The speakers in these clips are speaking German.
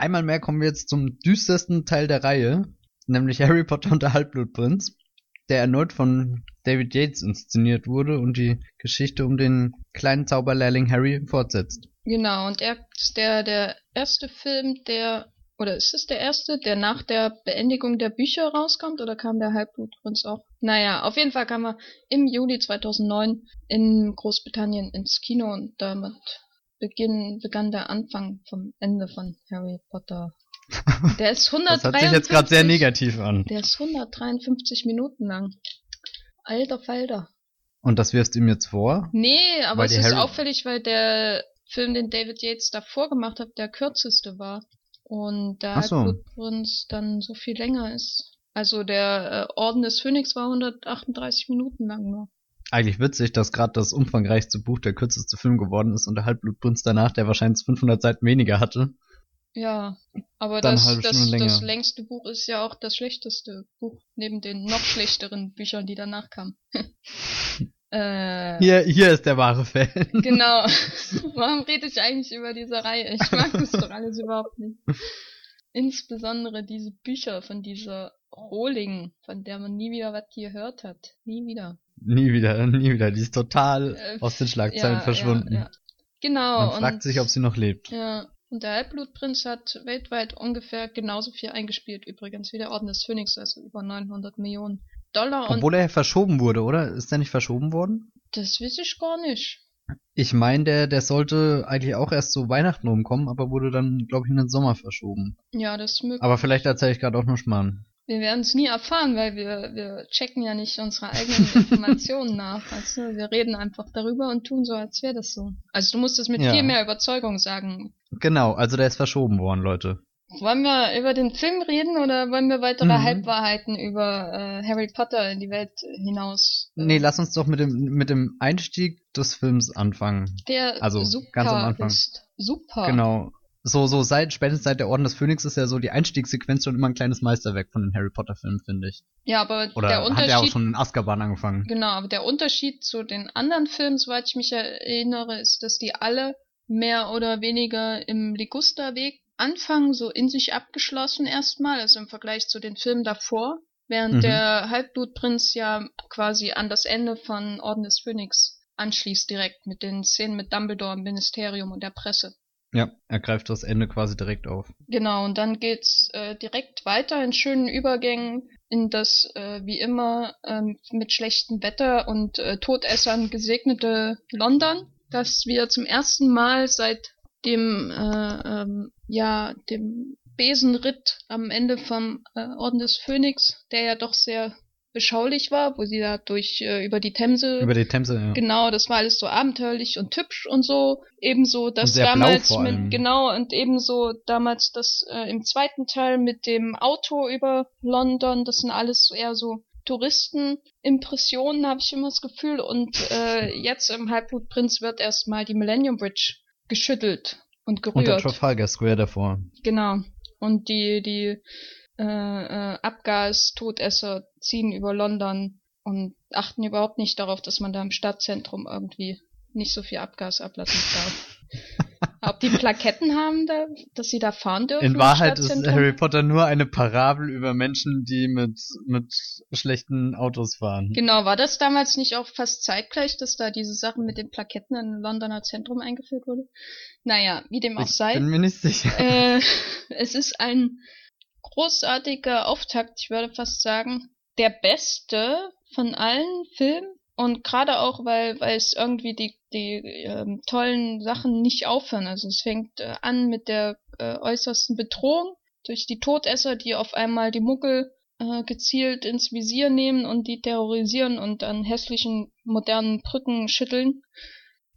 einmal mehr kommen wir jetzt zum düstersten Teil der Reihe, nämlich Harry Potter und der Halbblutprinz, der erneut von David Yates inszeniert wurde und die Geschichte um den kleinen Zauberlehrling Harry fortsetzt. Genau, und er ist der, der erste Film, der, oder ist es der erste, der nach der Beendigung der Bücher rauskommt, oder kam der Halbblutprinz auch? Naja, auf jeden Fall kam er im Juli 2009 in Großbritannien ins Kino und damit beginn, begann der Anfang vom Ende von Harry Potter. Der ist 153, Das hört sich jetzt gerade sehr negativ an. Der ist 153 Minuten lang. Alter Falter. Und das wirfst du ihm jetzt vor? Nee, aber es ist Harry- auffällig, weil der Film, den David Yates davor gemacht hat, der kürzeste war. Und Ach so. Halbblutprinz dann so viel länger ist. Also der äh, Orden des Phönix war 138 Minuten lang nur. Eigentlich witzig, dass gerade das umfangreichste Buch der kürzeste Film geworden ist und der Halbblutprinz danach, der wahrscheinlich 500 Seiten weniger hatte. Ja, aber das, das, das längste Buch ist ja auch das schlechteste Buch, neben den noch schlechteren Büchern, die danach kamen. äh, Hier, hier ist der wahre Fan. Genau. Warum rede ich eigentlich über diese Reihe? Ich mag das doch alles überhaupt nicht. Insbesondere diese Bücher von dieser Rohling, von der man nie wieder was gehört hat. Nie wieder. Nie wieder, nie wieder. Die ist total Äh, aus den Schlagzeilen ja, verschwunden. Ja, ja. Genau. Man fragt und, sich, ob sie noch lebt. ja, und der Halbblutprinz hat weltweit ungefähr genauso viel eingespielt übrigens wie der Orden des Phönix, also über 900 Millionen Dollar. Obwohl er verschoben wurde, oder? Ist der nicht verschoben worden? das weiß ich gar nicht. Ich meine, der, der sollte eigentlich auch erst zu Weihnachten rumkommen, aber wurde dann, glaube ich, in den Sommer verschoben. Ja, das ist möglich. Aber vielleicht erzähle ich gerade auch nur Schmarrn. Wir werden es nie erfahren, weil wir, wir checken ja nicht unsere eigenen Informationen nach. Also wir reden einfach darüber und tun so, als wäre das so. Also du musst es mit Ja. viel mehr Überzeugung sagen. Genau, also der ist verschoben worden, Leute. Wollen wir über den Film reden oder wollen wir weitere Mhm. Halbwahrheiten über äh, Harry Potter in die Welt hinaus? äh, Nee, lass uns doch mit dem, mit dem Einstieg des Films anfangen. der also, super ganz am Anfang. ist. Super. Genau. So, so seit, spätestens seit der Orden des Phönix ist ja so die Einstiegssequenz schon immer ein kleines Meisterwerk von den Harry Potter Filmen, finde ich. Ja, aber Oder der hat Unterschied. er auch schon in Azkaban angefangen? Genau, aber der Unterschied zu den anderen Filmen, soweit ich mich erinnere, ist, dass die alle mehr oder weniger im Ligusterweg anfangen, so in sich abgeschlossen erstmal, also im Vergleich zu den Filmen davor, während Mhm. der Halbblutprinz ja quasi an das Ende von Orden des Phönix anschließt direkt mit den Szenen mit Dumbledore im Ministerium und der Presse. Ja, er greift das Ende quasi direkt auf. Genau, und dann geht's äh, direkt weiter in schönen Übergängen in das, äh, wie immer, ähm, mit schlechtem Wetter und äh, Todessern gesegnete London, das wir zum ersten Mal seit dem, äh, ähm, ja, dem Besenritt am Ende vom äh, Orden des Phönix, der ja doch sehr beschaulich war, wo sie da durch, äh, über die Themse Über die Themse, ja. Genau, das war alles so abenteuerlich und hübsch und so. Ebenso das damals mit genau und ebenso damals das äh, im zweiten Teil mit dem Auto über London. Das sind alles so eher so Touristenimpressionen, habe ich immer das Gefühl. Und äh, jetzt im Halbblutprinz wird erstmal die Millennium Bridge geschüttelt und Und der gerührt. Trafalgar Square davor. Genau. Und die, die äh, äh, Abgas-Todesser ziehen über London und achten überhaupt nicht darauf, dass man da im Stadtzentrum irgendwie nicht so viel Abgas ablassen darf. Ob die Plaketten haben, da, dass sie da fahren dürfen? In Wahrheit ist? Harry Potter nur eine Parabel über Menschen, die mit, mit schlechten Autos fahren. Genau, war das damals nicht auch fast zeitgleich, dass da diese Sachen mit den Plaketten im Londoner Zentrum eingeführt wurde? Naja, wie dem auch ich sei. bin mir nicht sicher. Äh, es ist ein großartiger Auftakt, ich würde fast sagen, der beste von allen Filmen. Und gerade auch, weil, weil es irgendwie die, die ähm, tollen Sachen nicht aufhören. Also es fängt äh, an mit der äh, äußersten Bedrohung durch die Todesser, die auf einmal die Muggel äh, gezielt ins Visier nehmen und die terrorisieren und an hässlichen modernen Brücken schütteln.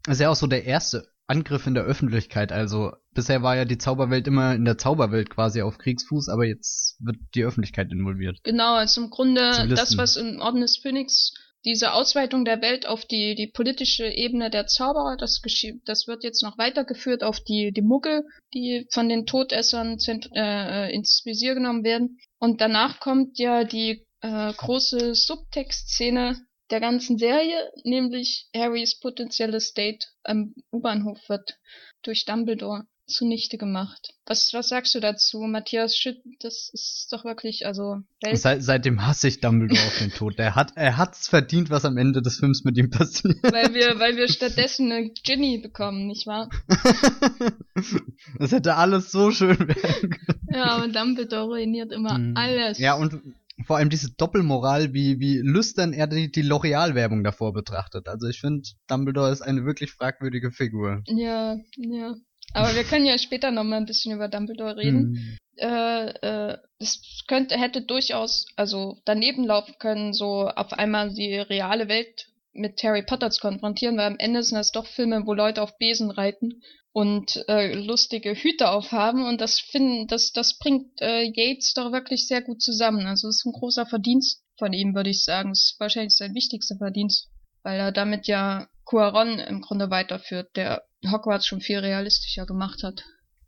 Das ist ja auch so der erste Angriff in der Öffentlichkeit. Also bisher war ja die Zauberwelt immer in der Zauberwelt quasi auf Kriegsfuß, aber jetzt wird die Öffentlichkeit involviert. Genau, also im Grunde das, was im Orden des Phönix, diese Ausweitung der Welt auf die, die politische Ebene der Zauberer, das, geschie- das wird jetzt noch weitergeführt auf die, die Muggel, die von den Todessern zent- äh, ins Visier genommen werden. Und danach kommt ja die äh, große Subtextszene der ganzen Serie, nämlich Harrys potenzielles Date am U-Bahnhof wird durch Dumbledore zunichte gemacht. Was, was sagst du dazu, Matthias Schütt? Das ist doch wirklich, also. Seit, seitdem hasse ich Dumbledore auf den Tod. Der hat, er hat's verdient, was am Ende des Films mit ihm passiert. Weil wir, weil wir stattdessen eine Ginny bekommen, nicht wahr? das hätte alles so schön werden können. Ja, aber Dumbledore ruiniert immer mhm. alles. Ja, und vor allem diese Doppelmoral, wie, wie lüstern er die, die L'Oreal-Werbung davor betrachtet. Also ich finde, Dumbledore ist eine wirklich fragwürdige Figur. Ja, ja. Aber wir können ja später nochmal ein bisschen über Dumbledore reden. Hm. Äh, äh, es könnte, hätte durchaus, also daneben laufen können, so auf einmal die reale Welt mit Harry Potter zu konfrontieren, weil am Ende sind das doch Filme, wo Leute auf Besen reiten und äh, lustige Hüte aufhaben und das finden, das, das bringt äh, Yates doch wirklich sehr gut zusammen. Also es ist ein großer Verdienst von ihm, würde ich sagen. Es ist wahrscheinlich sein wichtigster Verdienst, weil er damit ja Cuaron im Grunde weiterführt, der Hogwarts schon viel realistischer gemacht hat.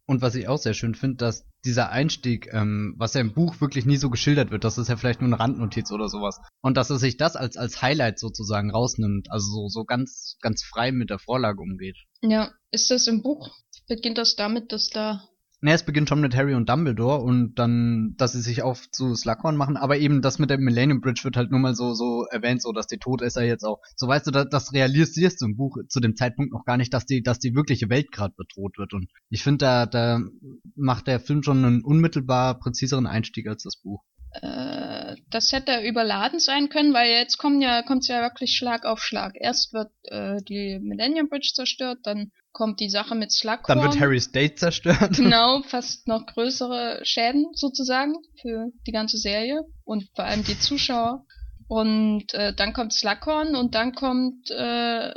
Und was ich auch sehr schön finde, dass dieser Einstieg, ähm, was ja im Buch wirklich nie so geschildert wird, das ist ja vielleicht nur eine Randnotiz oder sowas. Und dass er sich das als, als Highlight sozusagen rausnimmt, also so, so ganz, ganz frei mit der Vorlage umgeht. Ja, ist das im Buch? Beginnt das damit, dass da Ne, es beginnt schon mit Harry und Dumbledore und dann, dass sie sich auf zu Slughorn machen, aber eben das mit der Millennium Bridge wird halt nur mal so, so erwähnt, so dass die Todesser jetzt auch, so weißt du, das, das realisierst du im Buch zu dem Zeitpunkt noch gar nicht, dass die, dass die wirkliche Welt gerade bedroht wird und ich finde, da, da macht der Film schon einen unmittelbar präziseren Einstieg als das Buch. Äh, das hätte überladen sein können, weil jetzt kommen ja, kommt's ja wirklich Schlag auf Schlag. Erst wird äh, die Millennium Bridge zerstört, dann kommt die Sache mit Slughorn. Dann wird Harry's Date zerstört. Genau, fast noch größere Schäden sozusagen für die ganze Serie und vor allem die Zuschauer. Und äh, dann kommt Slughorn und dann kommt äh,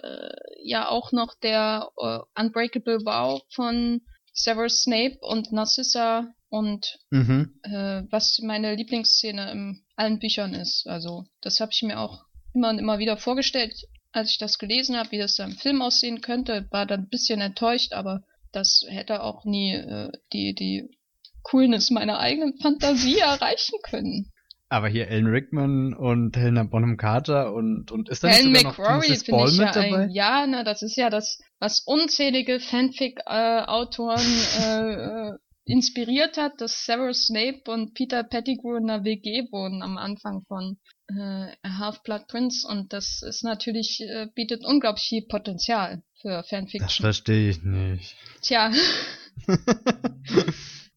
ja auch noch der äh, Unbreakable Vow von Severus Snape und Narcissa und mhm. äh, was meine Lieblingsszene in allen Büchern ist. Also das habe ich mir auch immer und immer wieder vorgestellt, als ich das gelesen habe, wie das da im Film aussehen könnte. War dann ein bisschen enttäuscht, aber das hätte auch nie äh, die, die Coolness meiner eigenen Fantasie erreichen können. Aber hier Alan Rickman und Helena Bonham Carter und, und ist da Helen nicht sogar McRory noch Ball mit ja dabei? Ein, ja, na, das ist ja das, was unzählige Fanfic-Autoren äh, äh, inspiriert hat, dass Severus Snape und Peter Pettigrew in einer WG wohnen am Anfang von äh, Half-Blood Prince und das ist natürlich, äh, bietet unglaublich viel Potenzial für Fanfiction. Das verstehe ich nicht. Tja.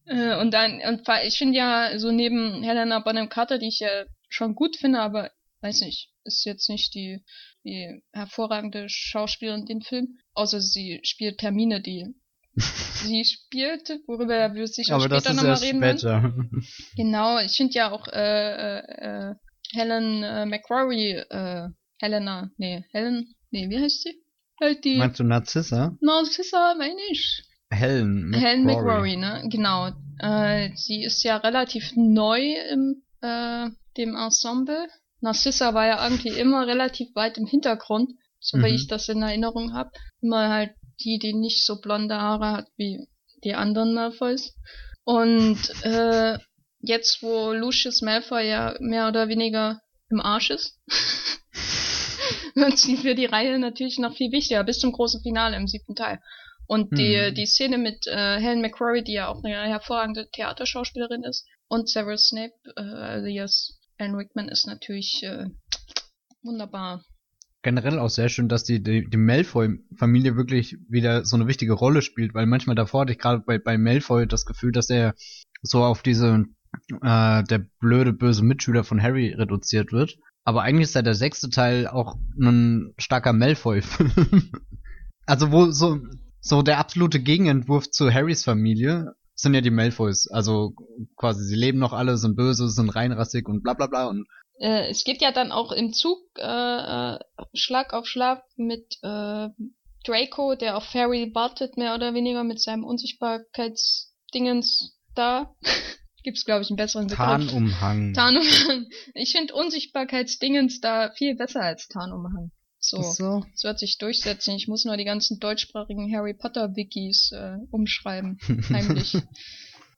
äh, und dann, und ich finde ja so neben Helena Bonham Carter, die ich ja schon gut finde, aber weiß nicht, ist jetzt nicht die, die hervorragende Schauspielerin in dem Film, außer sie spielt Termine, die sie spielte, worüber wir sicher Aber später nochmal reden später. Genau, ich finde ja auch äh, äh, Helen äh, McCrory, äh, Helena, nee, Helen, nee, wie heißt sie? Halt die. Meinst du Narzissa? Narzissa, meine ich. Helen McCrory. Helen McCrory, ne? Genau. Äh, sie ist ja relativ neu im äh, dem Ensemble. Narcissa war ja irgendwie immer relativ weit im Hintergrund, so mhm. wie ich das in Erinnerung habe. Immer halt die, die nicht so blonde Haare hat wie die anderen Malfoys. Und äh, jetzt, wo Lucius Malfoy ja mehr oder weniger im Arsch ist, wird sie für die Reihe natürlich noch viel wichtiger, bis zum großen Finale im siebten Teil. Und die, hm. die Szene mit äh, Helen McCrory, die ja auch eine hervorragende Theaterschauspielerin ist, und Severus Snape, äh, alias Alan Rickman, ist natürlich äh, wunderbar generell auch sehr schön, dass die, die, die Malfoy-Familie wirklich wieder so eine wichtige Rolle spielt, weil manchmal davor hatte ich gerade bei, bei Malfoy das Gefühl, dass er so auf diese äh, der blöde, böse Mitschüler von Harry reduziert wird. Aber eigentlich ist ja der sechste Teil auch ein starker Malfoy-Film. also wo so, so der absolute Gegenentwurf zu Harrys Familie sind ja die Malfoys. Also quasi, sie leben noch alle, sind böse, sind reinrassig und bla bla bla und äh, es geht ja dann auch im Zug äh, äh, Schlag auf Schlag mit äh, Draco, der auf Harry wartet, mehr oder weniger mit seinem Unsichtbarkeitsdingens da. Gibt's, glaube ich, einen besseren Begriff. Tarnumhang. Tarnumhang. Ich finde Unsichtbarkeitsdingens da viel besser als Tarnumhang. So, so. Das wird sich durchsetzen. Ich muss nur die ganzen deutschsprachigen Harry Potter Wikis äh, umschreiben. Heimlich.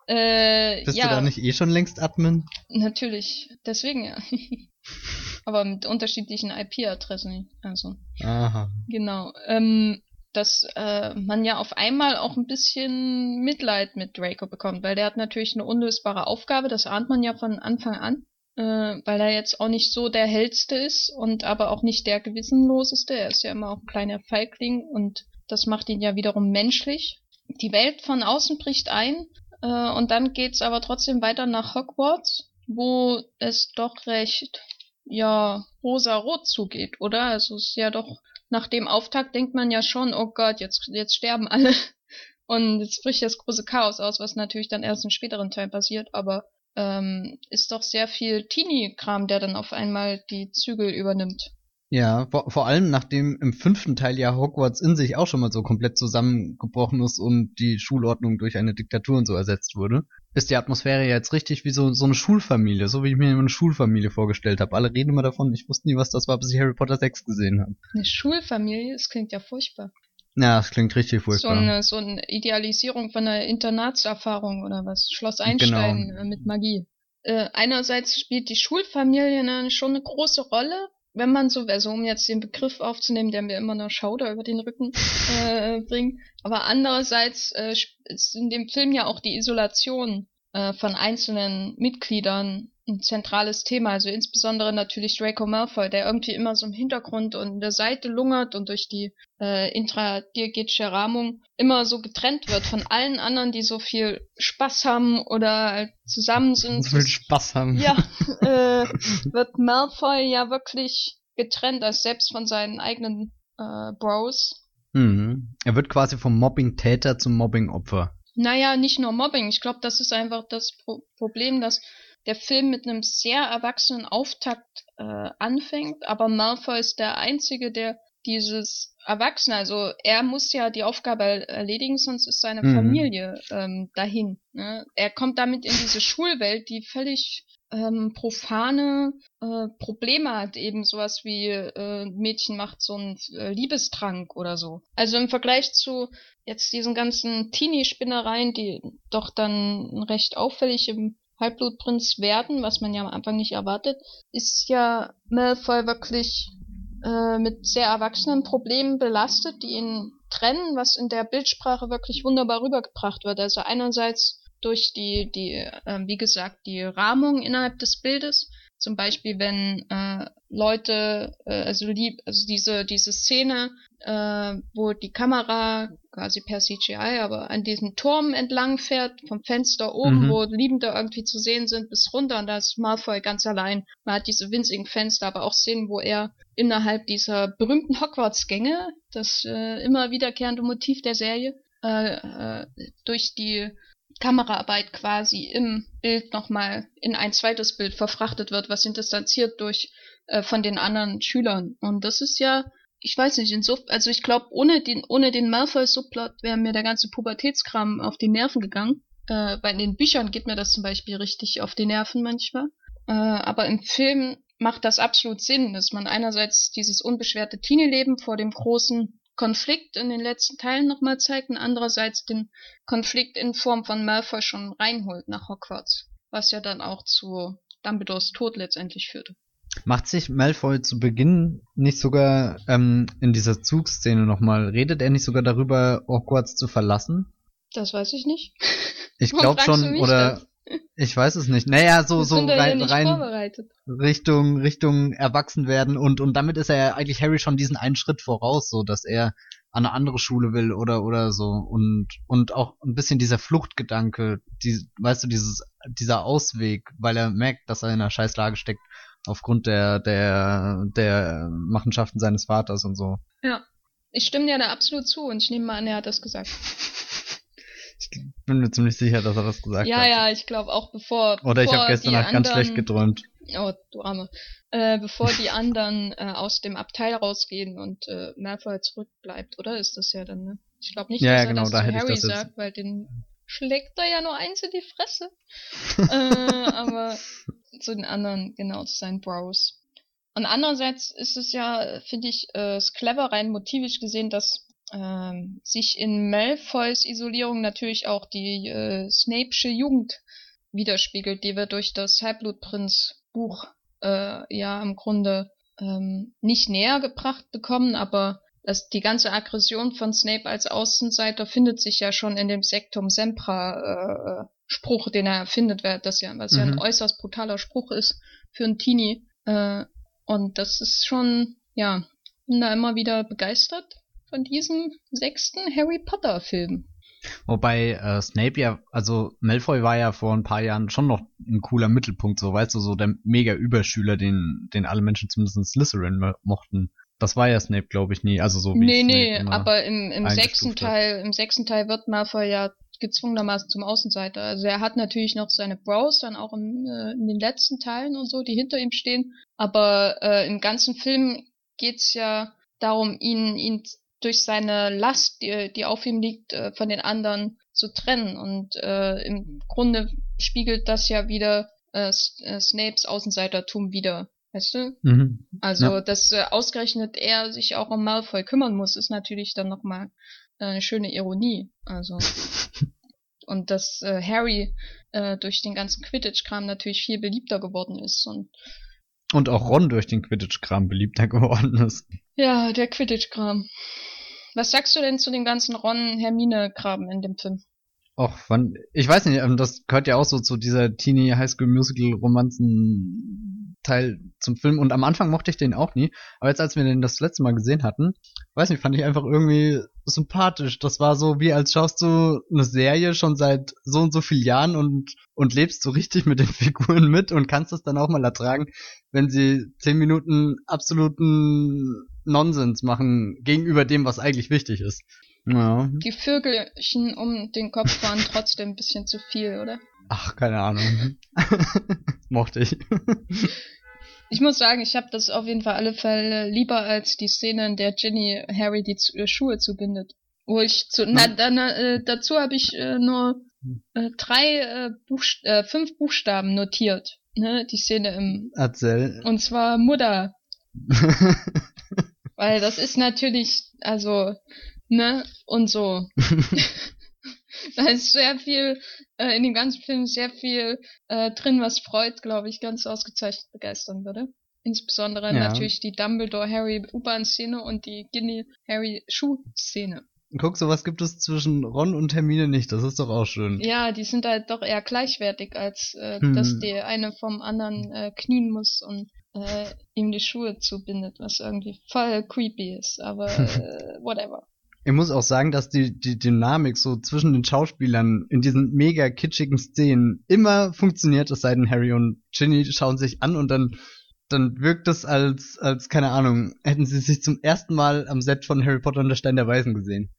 Äh, Bist ja, du da nicht eh schon längst Admin? Natürlich, deswegen ja. Aber mit unterschiedlichen IP-Adressen, also. Aha. Genau. Ähm, dass äh, man ja auf einmal auch ein bisschen Mitleid mit Draco bekommt, weil der hat natürlich eine unlösbare Aufgabe, das ahnt man ja von Anfang an, äh, weil er jetzt auch nicht so der hellste ist und aber auch nicht der gewissenloseste. Er ist ja immer auch ein kleiner Feigling und das macht ihn ja wiederum menschlich. Die Welt von außen bricht ein äh, und dann geht's aber trotzdem weiter nach Hogwarts, wo es doch recht ja rosa-rot zugeht, oder? Also es ist ja doch nach dem Auftakt denkt man ja schon, oh Gott, jetzt jetzt sterben alle und jetzt bricht das große Chaos aus, was natürlich dann erst im späteren Teil passiert, aber ähm, ist doch sehr viel Teenie-Kram, der dann auf einmal die Zügel übernimmt. Ja, vor, vor allem nachdem im fünften Teil ja Hogwarts in sich auch schon mal so komplett zusammengebrochen ist und die Schulordnung durch eine Diktatur und so ersetzt wurde, ist die Atmosphäre ja jetzt richtig wie so, so eine Schulfamilie, so wie ich mir eine Schulfamilie vorgestellt habe. Alle reden immer davon, ich wusste nie, was das war, bis ich Harry Potter 6 gesehen habe. Eine Schulfamilie, das klingt ja furchtbar. Ja, das klingt richtig furchtbar. So eine, so eine Idealisierung von einer Internatserfahrung oder was? Schloss Einstein genau. mit Magie. Äh, einerseits spielt die Schulfamilie ne, schon eine große Rolle, wenn man so, also um jetzt den Begriff aufzunehmen, der mir immer noch Schauder über den Rücken äh, bringt, aber andererseits äh, ist in dem Film ja auch die Isolation äh, von einzelnen Mitgliedern ein zentrales Thema. Also insbesondere natürlich Draco Malfoy, der irgendwie immer so im Hintergrund und in der Seite lungert und durch die äh, intradiegetische Rahmung immer so getrennt wird von allen anderen, die so viel Spaß haben oder zusammen sind. So viel Spaß haben. Ja, äh, wird Malfoy ja wirklich getrennt, als selbst von seinen eigenen äh, Bros. Mhm. Er wird quasi vom Mobbing-Täter zum Mobbing-Opfer. Naja, nicht nur Mobbing. Ich glaube, das ist einfach das Pro Problem, dass der Film mit einem sehr erwachsenen Auftakt äh, anfängt, aber Malfoy ist der Einzige, der dieses Erwachsene, also er muss ja die Aufgabe erledigen, sonst ist seine mhm. Familie ähm, dahin. Ne? Er kommt damit in diese Schulwelt, die völlig ähm, profane äh, Probleme hat, eben sowas wie äh, Mädchen macht so einen äh, Liebestrank oder so. Also im Vergleich zu jetzt diesen ganzen Teenie-Spinnereien, die doch dann recht auffällig im Halbblutprinz werden, was man ja am Anfang nicht erwartet, ist ja Malfoy wirklich äh, mit sehr erwachsenen Problemen belastet, die ihn trennen, was in der Bildsprache wirklich wunderbar rübergebracht wird. Also einerseits durch die, die, äh, wie gesagt, die Rahmung innerhalb des Bildes, zum Beispiel, wenn äh, Leute, äh, also, lieb, also diese, diese Szene, äh, wo die Kamera quasi per CGI, aber an diesem Turm entlang fährt, vom Fenster oben, mhm. wo Liebende irgendwie zu sehen sind, bis runter und da ist Malfoy ganz allein. Man hat diese winzigen Fenster, aber auch Szenen, wo er innerhalb dieser berühmten Hogwarts-Gänge, das äh, immer wiederkehrende Motiv der Serie, äh, äh, durch die Kameraarbeit quasi im Bild nochmal in ein zweites Bild verfrachtet wird, was ihn distanziert durch äh, von den anderen Schülern. Und das ist ja, ich weiß nicht, insofern, also ich glaube, ohne den, ohne den Malfoy-Subplot wäre mir der ganze Pubertätskram auf die Nerven gegangen. Äh, bei den Büchern geht mir das zum Beispiel richtig auf die Nerven manchmal. Äh, aber im Film macht das absolut Sinn, dass man einerseits dieses unbeschwerte Teenie-Leben vor dem großen Konflikt in den letzten Teilen nochmal zeigt und andererseits den Konflikt in Form von Malfoy schon reinholt nach Hogwarts, was ja dann auch zu Dumbledores Tod letztendlich führte. Macht sich Malfoy zu Beginn nicht sogar ähm, in dieser Zugszene nochmal, redet er nicht sogar darüber, Hogwarts zu verlassen? Das weiß ich nicht. Ich glaube schon, oder das? Ich weiß es nicht. Naja, so, so rein, rein Richtung, Richtung erwachsen werden und, und damit ist er ja eigentlich Harry schon diesen einen Schritt voraus, so dass er an eine andere Schule will oder, oder so und, und auch ein bisschen dieser Fluchtgedanke, die, weißt du, dieses, dieser Ausweg, weil er merkt, dass er in einer Scheißlage steckt aufgrund der, der, der Machenschaften seines Vaters und so. Ja. Ich stimme dir da absolut zu und ich nehme mal an, er hat das gesagt. Ich bin mir ziemlich sicher, dass er das gesagt ja, hat. Ja, ja, ich glaube auch bevor. Oder bevor ich habe gestern Nacht ganz schlecht geträumt. Oh, du Arme. Äh, bevor die anderen äh, aus dem Abteil rausgehen und äh, Malfoy zurückbleibt, oder? Ist das ja dann, ne? Ich glaube nicht, ja, dass ja, genau, er das da zu Harry sagt, weil den schlägt er ja nur eins in die Fresse. äh, aber zu den anderen, genau, zu seinen Bros. Und andererseits ist es ja, finde ich, äh, clever rein motivisch gesehen, dass ähm, sich in Malfoys Isolierung natürlich auch die äh, Snapesche Jugend widerspiegelt, die wir durch das Halbblutprinz-Buch äh, ja im Grunde ähm, nicht näher gebracht bekommen, aber das, die ganze Aggression von Snape als Außenseiter findet sich ja schon in dem Sektum Sempra äh, Spruch, den er erfindet, das ja, was mhm. ja ein mhm. äußerst brutaler Spruch ist für einen Teenie. Äh, und das ist schon, ja, bin da immer wieder begeistert von diesem sechsten Harry Potter Film. Wobei äh, Snape ja, also Malfoy war ja vor ein paar Jahren schon noch ein cooler Mittelpunkt, so weißt du, so der mega Überschüler, den, den alle Menschen zumindest in Slytherin mochten. Das war ja Snape, glaube ich, nie. Also so wie Nee, nee, aber im, im sechsten Teil, im sechsten Teil wird Malfoy ja gezwungenermaßen zum Außenseiter. Also er hat natürlich noch seine Bros dann auch im, äh, in den letzten Teilen und so, die hinter ihm stehen. Aber äh, im ganzen Film geht's ja darum, ihn, ihn durch seine Last, die, die auf ihm liegt, äh, von den anderen zu trennen. Und äh, im Grunde spiegelt das ja wieder äh, äh Snapes Außenseitertum wieder. Weißt du? Mhm. Also, ja. dass äh, ausgerechnet er sich auch um Malfoy kümmern muss, ist natürlich dann nochmal äh, eine schöne Ironie. Also. und dass äh, Harry äh, durch den ganzen Quidditch-Kram natürlich viel beliebter geworden ist und und auch Ron durch den Quidditch-Kram beliebter geworden ist. Ja, der Quidditch-Kram. Was sagst du denn zu dem ganzen Ron-Hermine-Kram in dem Film? Och, wann, ich weiß nicht, ähm, das gehört ja auch so zu dieser Teenie High School Musical Romanzen Teil zum Film und am Anfang mochte ich den auch nie, aber jetzt als wir den das letzte Mal gesehen hatten, weiß nicht, fand ich einfach irgendwie sympathisch. Das war so wie als schaust du eine Serie schon seit so und so vielen Jahren und und lebst so richtig mit den Figuren mit und kannst es dann auch mal ertragen, wenn sie zehn Minuten absoluten Nonsens machen gegenüber dem, was eigentlich wichtig ist. Ja. Die Vögelchen um den Kopf waren trotzdem ein bisschen zu viel, oder? Ach, keine Ahnung. Mochte ich. Ich muss sagen, ich habe das auf jeden Fall alle Fälle lieber als die Szene, in der Ginny Harry die äh, Schuhe zubindet. Wo ich zu, na, hm. dann, äh, dazu habe ich äh, nur äh, drei, äh, Buchst äh, fünf Buchstaben notiert. Ne, die Szene im. Erzähl. Und zwar Mutter. Weil das ist natürlich, also, ne, und so. da ist sehr viel, äh, in dem ganzen Film sehr viel äh, drin, was Freud, glaube ich, ganz ausgezeichnet begeistern würde. Insbesondere ja. natürlich die Dumbledore-Harry-U-Bahn-Szene und die Ginny-Harry-Schuh-Szene. Guck, so was gibt es zwischen Ron und Hermine nicht. Das ist doch auch schön. Ja, die sind halt doch eher gleichwertig, als äh, hm. dass der eine vom anderen äh, knien muss und äh, ihm die Schuhe zubindet, was irgendwie voll creepy ist, aber äh, whatever. Ich muss auch sagen, dass die, die Dynamik so zwischen den Schauspielern in diesen mega kitschigen Szenen immer funktioniert, es sei denn Harry und Ginny schauen sich an und dann dann wirkt es als, als, keine Ahnung, hätten sie sich zum ersten Mal am Set von Harry Potter und der Stein der Weisen gesehen.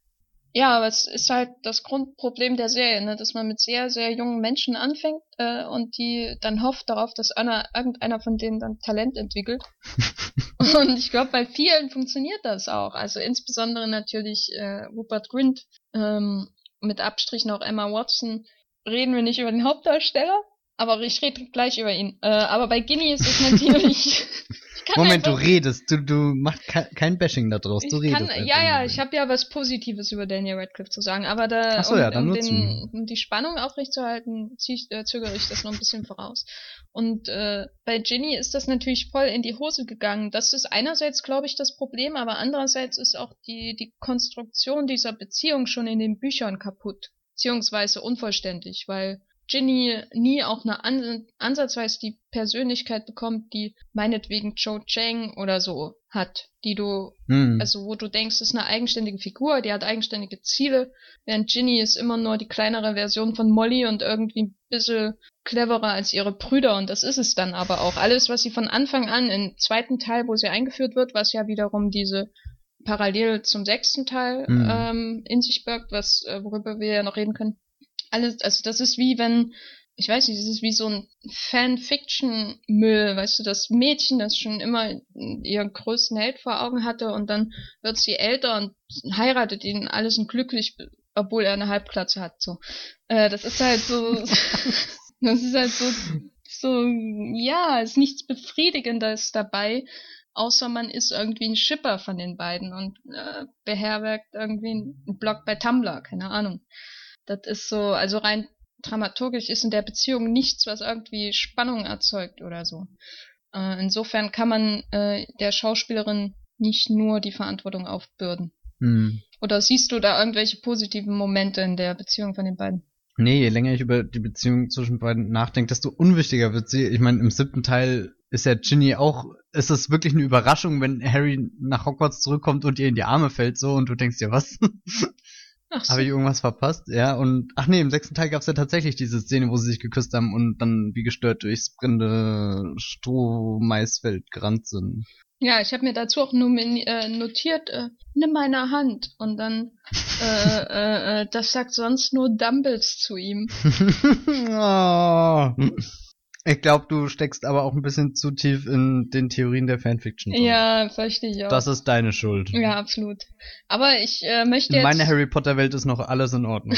Ja, aber es ist halt das Grundproblem der Serie, ne? dass man mit sehr, sehr jungen Menschen anfängt äh, und die dann hofft darauf, dass einer, irgendeiner von denen dann Talent entwickelt. und ich glaube, bei vielen funktioniert das auch. Also insbesondere natürlich äh, Rupert Grint, ähm, mit Abstrichen auch Emma Watson. Reden wir nicht über den Hauptdarsteller, aber ich rede gleich über ihn. Äh, aber bei Ginny ist es natürlich Moment, einfach, du redest, du, du machst kein Bashing da draus, du redest. Kann, ja, ja, ich habe ja was Positives über Daniel Radcliffe zu sagen, aber da, so, um, ja, um, den, um die Spannung aufrechtzuerhalten, äh, zögere ich das noch ein bisschen voraus. Und äh, bei Ginny ist das natürlich voll in die Hose gegangen. Das ist einerseits, glaube ich, das Problem, aber andererseits ist auch die, die Konstruktion dieser Beziehung schon in den Büchern kaputt, beziehungsweise unvollständig, weil Ginny nie auch eine An ansatzweise die Persönlichkeit bekommt, die meinetwegen Cho Chang oder so hat, die du, hm. also wo du denkst, das ist eine eigenständige Figur, die hat eigenständige Ziele, während Ginny ist immer nur die kleinere Version von Molly und irgendwie ein bisschen cleverer als ihre Brüder und das ist es dann aber auch. Alles, was sie von Anfang an im zweiten Teil, wo sie eingeführt wird, was ja wiederum diese parallel zum sechsten Teil hm. ähm, in sich birgt, was äh, worüber wir ja noch reden können, alles, also das ist wie wenn, ich weiß nicht, das ist wie so ein Fanfiction-Müll, weißt du, das Mädchen, das schon immer ihren größten Held vor Augen hatte und dann wird sie älter und heiratet ihn, alles und glücklich, obwohl er eine Halbklatze hat, so. Äh, das ist halt so, das ist halt so, so, ja, ist nichts Befriedigendes dabei, außer man ist irgendwie ein Schipper von den beiden und äh, beherbergt irgendwie einen Blog bei Tumblr, keine Ahnung. Das ist so, also rein dramaturgisch ist in der Beziehung nichts, was irgendwie Spannung erzeugt oder so. Äh, insofern kann man äh, der Schauspielerin nicht nur die Verantwortung aufbürden. Hm. Oder siehst du da irgendwelche positiven Momente in der Beziehung von den beiden? Nee, je länger ich über die Beziehung zwischen beiden nachdenke, desto unwichtiger wird sie. Ich meine, im siebten Teil ist ja Ginny auch, ist es wirklich eine Überraschung, wenn Harry nach Hogwarts zurückkommt und ihr in die Arme fällt so und du denkst dir, was? Ach so. Habe ich irgendwas verpasst? Ja, und ach nee, im sechsten Teil gab's ja tatsächlich diese Szene, wo sie sich geküsst haben und dann wie gestört durchs brennende Strohmaisfeld gerannt sind. Ja, ich habe mir dazu auch nur äh, notiert, äh, nimm meine Hand. Und dann, äh, äh, äh, das sagt sonst nur Dumbles zu ihm. oh. Ich glaube, du steckst aber auch ein bisschen zu tief in den Theorien der Fanfiction. drin. Ja, verstehe ich auch. Das ist deine Schuld. ja, absolut. Aber ich äh, möchte In jetzt, meiner Harry Potter Welt ist noch alles in Ordnung.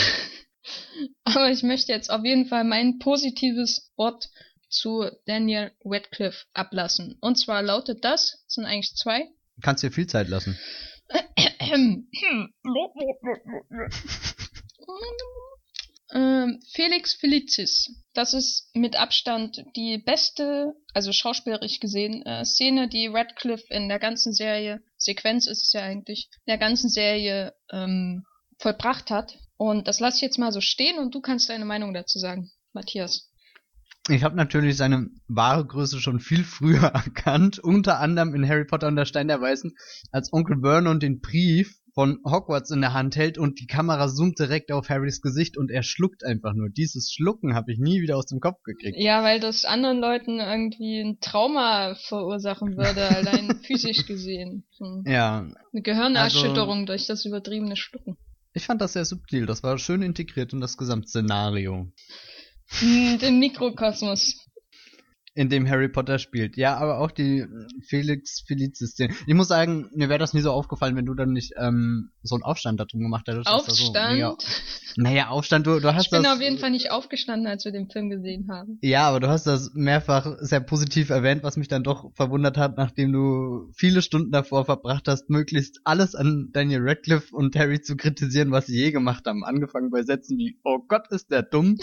aber ich möchte jetzt auf jeden Fall mein positives Wort zu Daniel Radcliffe ablassen. Und zwar lautet das, es sind eigentlich zwei, Du kannst dir viel Zeit lassen. Ähm, Felix Felicis. Das ist mit Abstand die beste, also schauspielerisch gesehen, äh, Szene, die Radcliffe in der ganzen Serie, Sequenz ist es ja eigentlich, in der ganzen Serie ähm, vollbracht hat. Und das lasse ich jetzt mal so stehen und du kannst deine Meinung dazu sagen, Matthias. Ich habe natürlich seine wahre Größe schon viel früher erkannt, unter anderem in Harry Potter und der Stein der Weißen, als Onkel Vernon den Brief von Hogwarts in der Hand hält und die Kamera zoomt direkt auf Harrys Gesicht und er schluckt einfach nur. Dieses Schlucken habe ich nie wieder aus dem Kopf gekriegt. Ja, weil das anderen Leuten irgendwie ein Trauma verursachen würde, allein physisch gesehen. So Ja, Eine Gehirnerschütterung durch das übertriebene Schlucken. ich fand das sehr subtil. Das war schön integriert in das Gesamtszenario, Hm, Den Mikrokosmos. In dem Harry Potter spielt. Ja, aber auch die Felix Felicis Szene. Ich muss sagen, mir wäre das nie so aufgefallen, wenn du dann nicht ähm, so einen Aufstand darum gemacht hättest. So Aufstand. mega, naja, Aufstand, du, du hast ich bin das. auf jeden Fall nicht aufgestanden, als wir den Film gesehen haben. Ja, aber du hast das mehrfach sehr positiv erwähnt, was mich dann doch verwundert hat, nachdem du viele Stunden davor verbracht hast, möglichst alles an Daniel Radcliffe und Harry zu kritisieren, was sie je gemacht haben. Angefangen bei Sätzen wie, oh Gott, ist der dumm,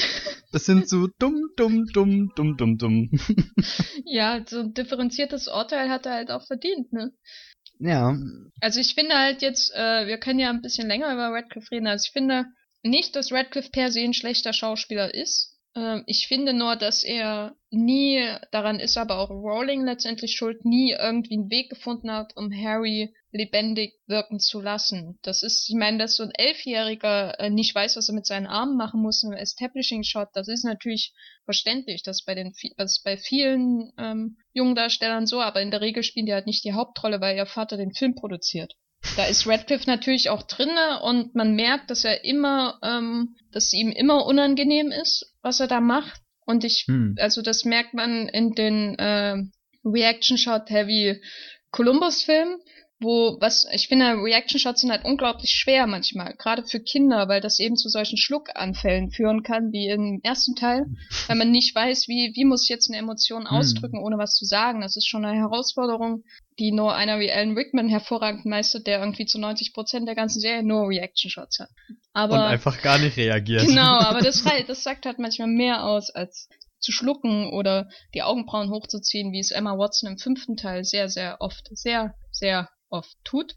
bis hin zu dumm, dumm, dumm, dumm, dumm, dumm. Ja, so ein differenziertes Urteil hat er halt auch verdient, ne? ja, Also ich finde halt jetzt, äh, wir können ja ein bisschen länger über Radcliffe reden. Also ich finde nicht, dass Radcliffe per se ein schlechter Schauspieler ist. Ähm, ich finde nur, dass er nie, daran ist aber auch Rowling letztendlich schuld, nie irgendwie einen Weg gefunden hat, um Harry lebendig wirken zu lassen. Das ist, ich meine, dass so ein Elfjähriger äh, nicht weiß, was er mit seinen Armen machen muss im Establishing-Shot, das ist natürlich verständlich, das ist bei den das bei vielen ähm, jungen Darstellern so, aber in der Regel spielen die halt nicht die Hauptrolle, weil ihr Vater den Film produziert. Da ist Radcliffe natürlich auch drinne und man merkt, dass er immer, ähm, dass ihm immer unangenehm ist, was er da macht. Und ich, hm. also das merkt man in den äh, Reaction Shot Heavy Columbus Film, wo was ich finde Reaction Shots sind halt unglaublich schwer manchmal, gerade für Kinder, weil das eben zu solchen Schluckanfällen führen kann wie im ersten Teil, weil man nicht weiß, wie wie muss ich jetzt eine Emotion ausdrücken, ohne was zu sagen. Das ist schon eine Herausforderung, die nur einer wie Alan Rickman hervorragend meistert, der irgendwie zu 90 Prozent der ganzen Serie nur Reaction Shots hat. Aber und einfach gar nicht reagiert. Genau, aber das, rei- das sagt halt manchmal mehr aus, als zu schlucken oder die Augenbrauen hochzuziehen, wie es Emma Watson im fünften Teil sehr, sehr oft, sehr, sehr oft tut.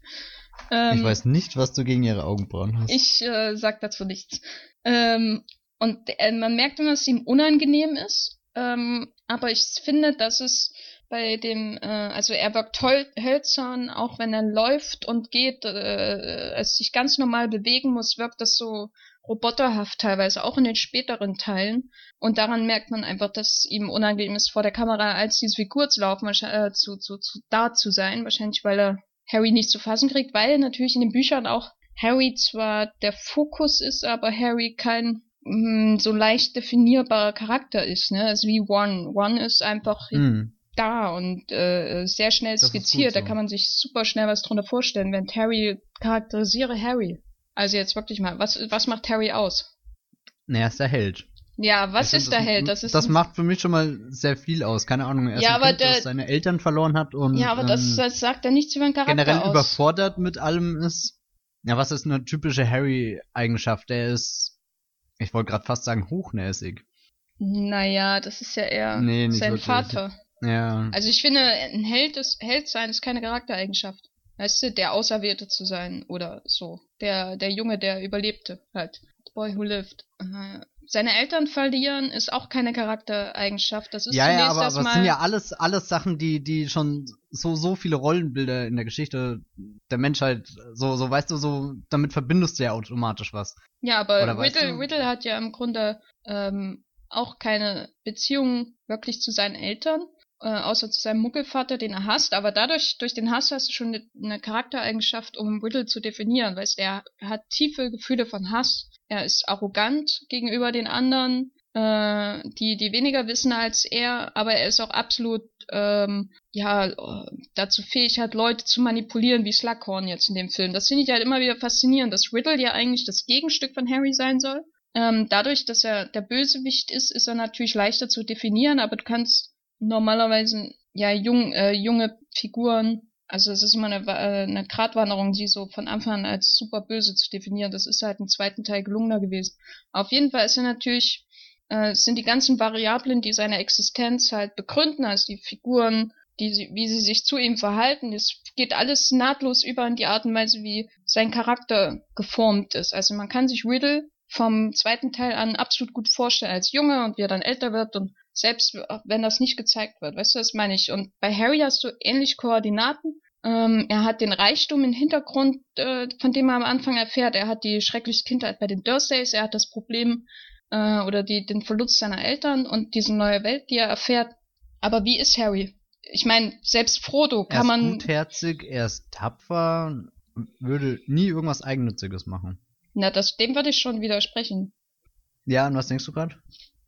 Ähm, Ich weiß nicht, was du gegen ihre Augenbrauen hast. ich äh, sag dazu nichts. Ähm, und äh, man merkt immer, dass es ihm unangenehm ist. Ähm, aber ich finde, dass es bei dem, äh, also er wirkt hölzern, auch wenn er läuft und geht, äh, es sich ganz normal bewegen muss, wirkt das so roboterhaft teilweise, auch in den späteren Teilen. Und daran merkt man einfach, dass es ihm unangenehm ist, vor der Kamera als diese Figur zu laufen, wahrscheinlich, äh, zu, zu, zu, da zu sein, wahrscheinlich weil er Harry nicht zu fassen kriegt, weil natürlich in den Büchern auch Harry zwar der Fokus ist, aber Harry kein mh, so leicht definierbarer Charakter ist, ne? Also wie One. One ist einfach Hm. da und äh, sehr schnell Das skizziert. gut Da so. kann man sich super schnell was drunter vorstellen. Wenn Harry charakterisiere Harry. Also jetzt wirklich mal, was, was macht Harry aus? Naja, ist der Held. Ja, was ist der Held? Das ist das macht für mich schon mal sehr viel aus. Keine Ahnung. Er ist Ja, aber kind, der- das seine Eltern verloren hat und ja, aber das, ähm, das sagt ja nichts über den Charakter generell aus. überfordert mit allem ist. Ja, was ist eine typische Harry-Eigenschaft? Der ist, ich wollte gerade fast sagen, hochnäsig. Naja, das ist ja eher Nee, sein wirklich. Vater. Ja. Also ich finde, ein Held ist, Held sein ist keine Charaktereigenschaft. weißt du, der Auserwählte zu sein oder so. Der, der Junge, der überlebte, halt. The Boy Who Lived. Seine Eltern verlieren ist auch keine Charaktereigenschaft. Das ist ja, zunächst ja, aber, aber erstmal. es sind ja alles, alles Sachen, die, die schon so, so viele Rollenbilder in der Geschichte der Menschheit, so, so, weißt du, so, damit verbindest du ja automatisch was. Ja, aber Oder weißt Riddle, du- Riddle hat ja im Grunde ähm, auch keine Beziehung wirklich zu seinen Eltern, äh, außer zu seinem Muggelvater, den er hasst. Aber dadurch, durch den Hass hast du schon eine, eine Charaktereigenschaft, um Riddle zu definieren. Weißt du, er hat tiefe Gefühle von Hass. Er ist arrogant gegenüber den anderen, äh, die, die weniger wissen als er, aber er ist auch absolut ähm, ja, dazu fähig hat, Leute zu manipulieren, wie Slughorn jetzt in dem Film. Das finde ich halt immer wieder faszinierend, dass Riddle ja eigentlich das Gegenstück von Harry sein soll. Ähm, dadurch, dass er der Bösewicht ist, ist er natürlich leichter zu definieren, aber du kannst normalerweise ja jung, äh, junge Figuren, also es ist immer eine, äh, eine Gratwanderung, die so von Anfang an als super böse zu definieren. Das ist halt im zweiten Teil gelungener gewesen. Auf jeden Fall ist er natürlich äh, sind die ganzen Variablen, die seine Existenz halt begründen, also die Figuren, die sie, wie sie sich zu ihm verhalten. Es geht alles nahtlos über in die Art und Weise, wie sein Charakter geformt ist. Also man kann sich Riddle vom zweiten Teil an absolut gut vorstellen als Junge und wie er dann älter wird und selbst wenn das nicht gezeigt wird, weißt du, das meine ich. Und bei Harry hast du ähnlich Koordinaten. Ähm, er hat den Reichtum im Hintergrund, äh, von dem er am Anfang erfährt. Er hat die schreckliche Kindheit bei den Dursleys. Er hat das Problem, äh, oder die, den Verlust seiner Eltern und diese neue Welt, die er erfährt. Aber wie ist Harry? Ich meine, selbst Frodo Er kann ist man. gutherzig, er ist tapfer, würde nie irgendwas Eigennütziges machen. Na, das, dem würde ich schon widersprechen. Ja, und was denkst du gerade?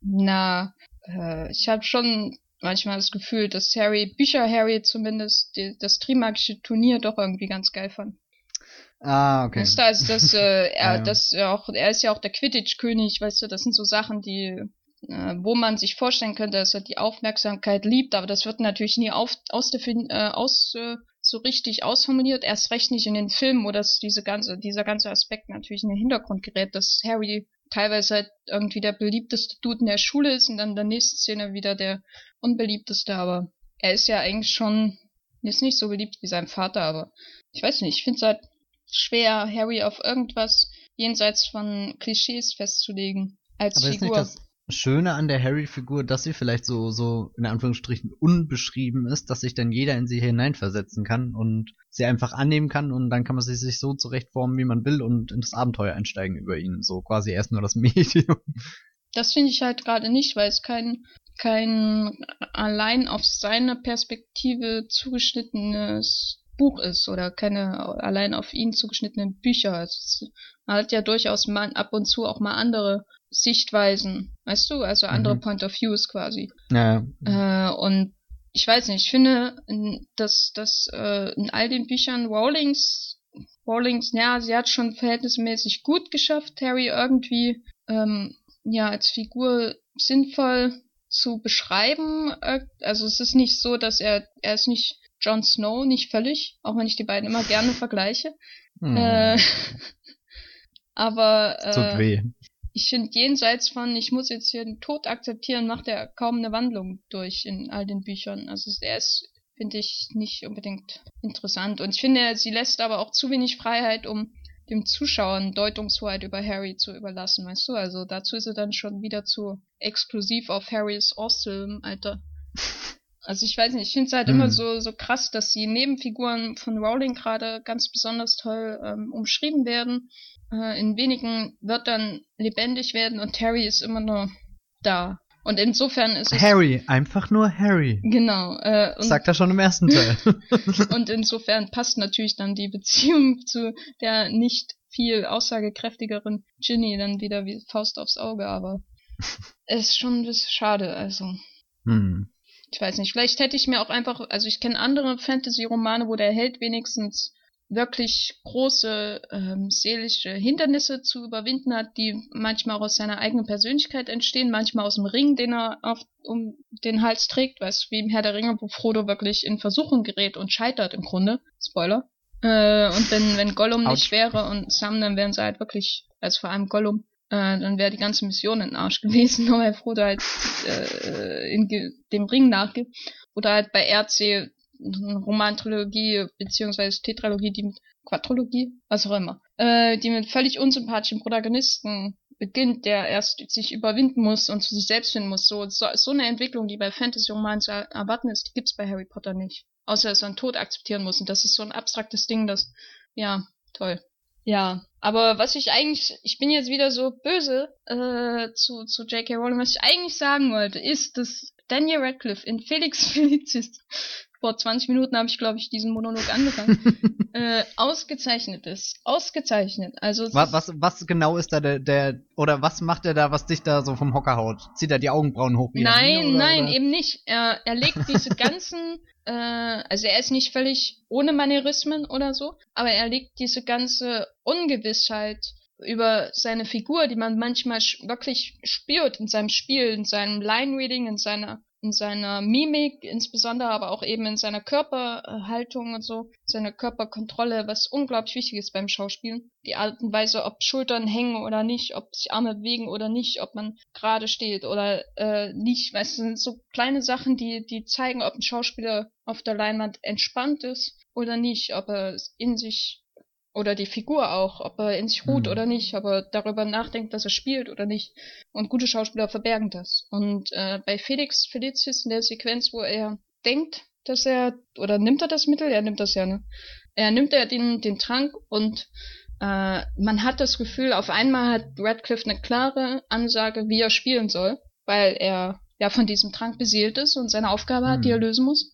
Na, äh, ich habe schon manchmal das Gefühl, dass Harry, Bücher Harry zumindest, die, das Trimagische Turnier doch irgendwie ganz geil fand. Ah, okay. Weißt du, also das, äh, er, Ja, ja. das ja auch, er ist ja auch der Quidditch-König, weißt du, das sind so Sachen, die, äh, wo man sich vorstellen könnte, dass er die Aufmerksamkeit liebt, aber das wird natürlich nie auf, aus, äh, aus äh, so richtig ausformuliert, erst recht nicht in den Filmen, wo das diese ganze, dieser ganze Aspekt natürlich in den Hintergrund gerät, dass Harry teilweise halt irgendwie der beliebteste Dude in der Schule ist und dann in der nächsten Szene wieder der unbeliebteste, aber er ist ja eigentlich schon, ist nicht so beliebt wie sein Vater, aber ich weiß nicht, ich finde es halt schwer, Harry auf irgendwas jenseits von Klischees festzulegen als Aber ist Figur. nicht das Schöne an der Harry-Figur, dass sie vielleicht so, so in Anführungsstrichen unbeschrieben ist, dass sich dann jeder in sie hineinversetzen kann und sie einfach annehmen kann und dann kann man sie sich so zurechtformen, wie man will und in das Abenteuer einsteigen über ihn. So quasi erst nur das Medium. Das finde ich halt gerade nicht, weil es kein, kein allein auf seine Perspektive zugeschnittenes Buch ist oder keine allein auf ihn zugeschnittenen Bücher. Man hat ja durchaus mal ab und zu auch mal andere Sichtweisen, weißt du, also andere Mhm. Point of Views quasi. Ja, Äh, und ich weiß nicht, ich finde, in- dass, dass äh, in all den Büchern Rowlings, Rowlings, ja, sie hat schon verhältnismäßig gut geschafft, Harry irgendwie ähm, ja als Figur sinnvoll zu beschreiben. Also es ist nicht so, dass er er ist nicht Jon Snow, nicht völlig, auch wenn ich die beiden immer gerne vergleiche. hm. Äh, aber äh, weh. Ich finde, jenseits von, ich muss jetzt hier den Tod akzeptieren, macht er kaum eine Wandlung durch in all den Büchern. Also er ist, finde ich, nicht unbedingt interessant. Und ich finde, sie lässt aber auch zu wenig Freiheit, um dem Zuschauer eine Deutungshoheit über Harry zu überlassen, weißt du? Also dazu ist er dann schon wieder zu exklusiv auf Harrys Awesome, Alter. Also ich weiß nicht, ich finde es halt Hm. immer so, so krass, dass die Nebenfiguren von Rowling gerade ganz besonders toll ähm, umschrieben werden äh, in wenigen Wörtern lebendig werden und Harry ist immer nur da. Und insofern ist es Harry, einfach nur Harry. genau äh, Sagt er schon im ersten Teil. und insofern passt natürlich dann die Beziehung zu der nicht viel aussagekräftigeren Ginny dann wieder wie Faust aufs Auge, aber es ist schon ein bisschen schade. Also hm. ich weiß nicht, vielleicht hätte ich mir auch einfach, also ich kenne andere Fantasy-Romane, wo der Held wenigstens wirklich große ähm, seelische Hindernisse zu überwinden hat, die manchmal auch aus seiner eigenen Persönlichkeit entstehen, manchmal aus dem Ring, den er auf um den Hals trägt, weißt du, wie im Herr der Ringe, wo Frodo wirklich in Versuchung gerät und scheitert im Grunde. Spoiler. Äh, und wenn, wenn Gollum nicht wäre und Sam, dann wären sie halt wirklich, also vor allem Gollum, äh, dann wäre die ganze Mission in den Arsch gewesen, nur weil Frodo halt äh, in dem Ring nachgibt. Oder halt bei RC Romantrilogie beziehungsweise Tetralogie, die mit Quadrologie, was auch immer, äh, die mit völlig unsympathischen Protagonisten beginnt, der erst sich überwinden muss und zu sich selbst finden muss. So, so, so eine Entwicklung, die bei Fantasy-Romanen zu erwarten ist, die gibt's bei Harry Potter nicht. Außer dass er einen Tod akzeptieren muss. Und das ist so ein abstraktes Ding, das, ja, toll. Ja, aber was ich eigentlich, ich bin jetzt wieder so böse äh, zu, zu J.K. Rowling, was ich eigentlich sagen wollte, ist, dass Daniel Radcliffe in Felix Felicis vor 20 Minuten habe ich, glaube ich, diesen Monolog angefangen, äh, ausgezeichnet ist. Ausgezeichnet. Also was, was, was genau ist da der, der, oder was macht er da, was dich da so vom Hocker haut? Zieht er die Augenbrauen hoch? Wie nein, oder, nein, oder? eben nicht. Er, er legt diese ganzen, äh, also er ist nicht völlig ohne Manierismen oder so, aber er legt diese ganze Ungewissheit über seine Figur, die man manchmal wirklich spürt in seinem Spiel, in seinem Line-Reading, in seiner in seiner Mimik, insbesondere aber auch eben in seiner Körperhaltung und so, seiner Körperkontrolle, was unglaublich wichtig ist beim Schauspielen. Die Art und Weise, ob Schultern hängen oder nicht, ob sich Arme bewegen oder nicht, ob man gerade steht oder äh, nicht. Weißt du, sind so kleine Sachen, die, die zeigen, ob ein Schauspieler auf der Leinwand entspannt ist oder nicht, ob er in sich oder die Figur auch, ob er in sich ruht mhm. oder nicht, ob er darüber nachdenkt, was er spielt oder nicht. Und gute Schauspieler verbergen das. Und äh, bei Felix Felicis in der Sequenz, wo er denkt, dass er, oder nimmt er das Mittel? Er nimmt das ja, ne? Er nimmt er den, den Trank und äh, man hat das Gefühl, auf einmal hat Radcliffe eine klare Ansage, wie er spielen soll, weil er ja von diesem Trank beseelt ist und seine Aufgabe hat, die er mhm. lösen muss.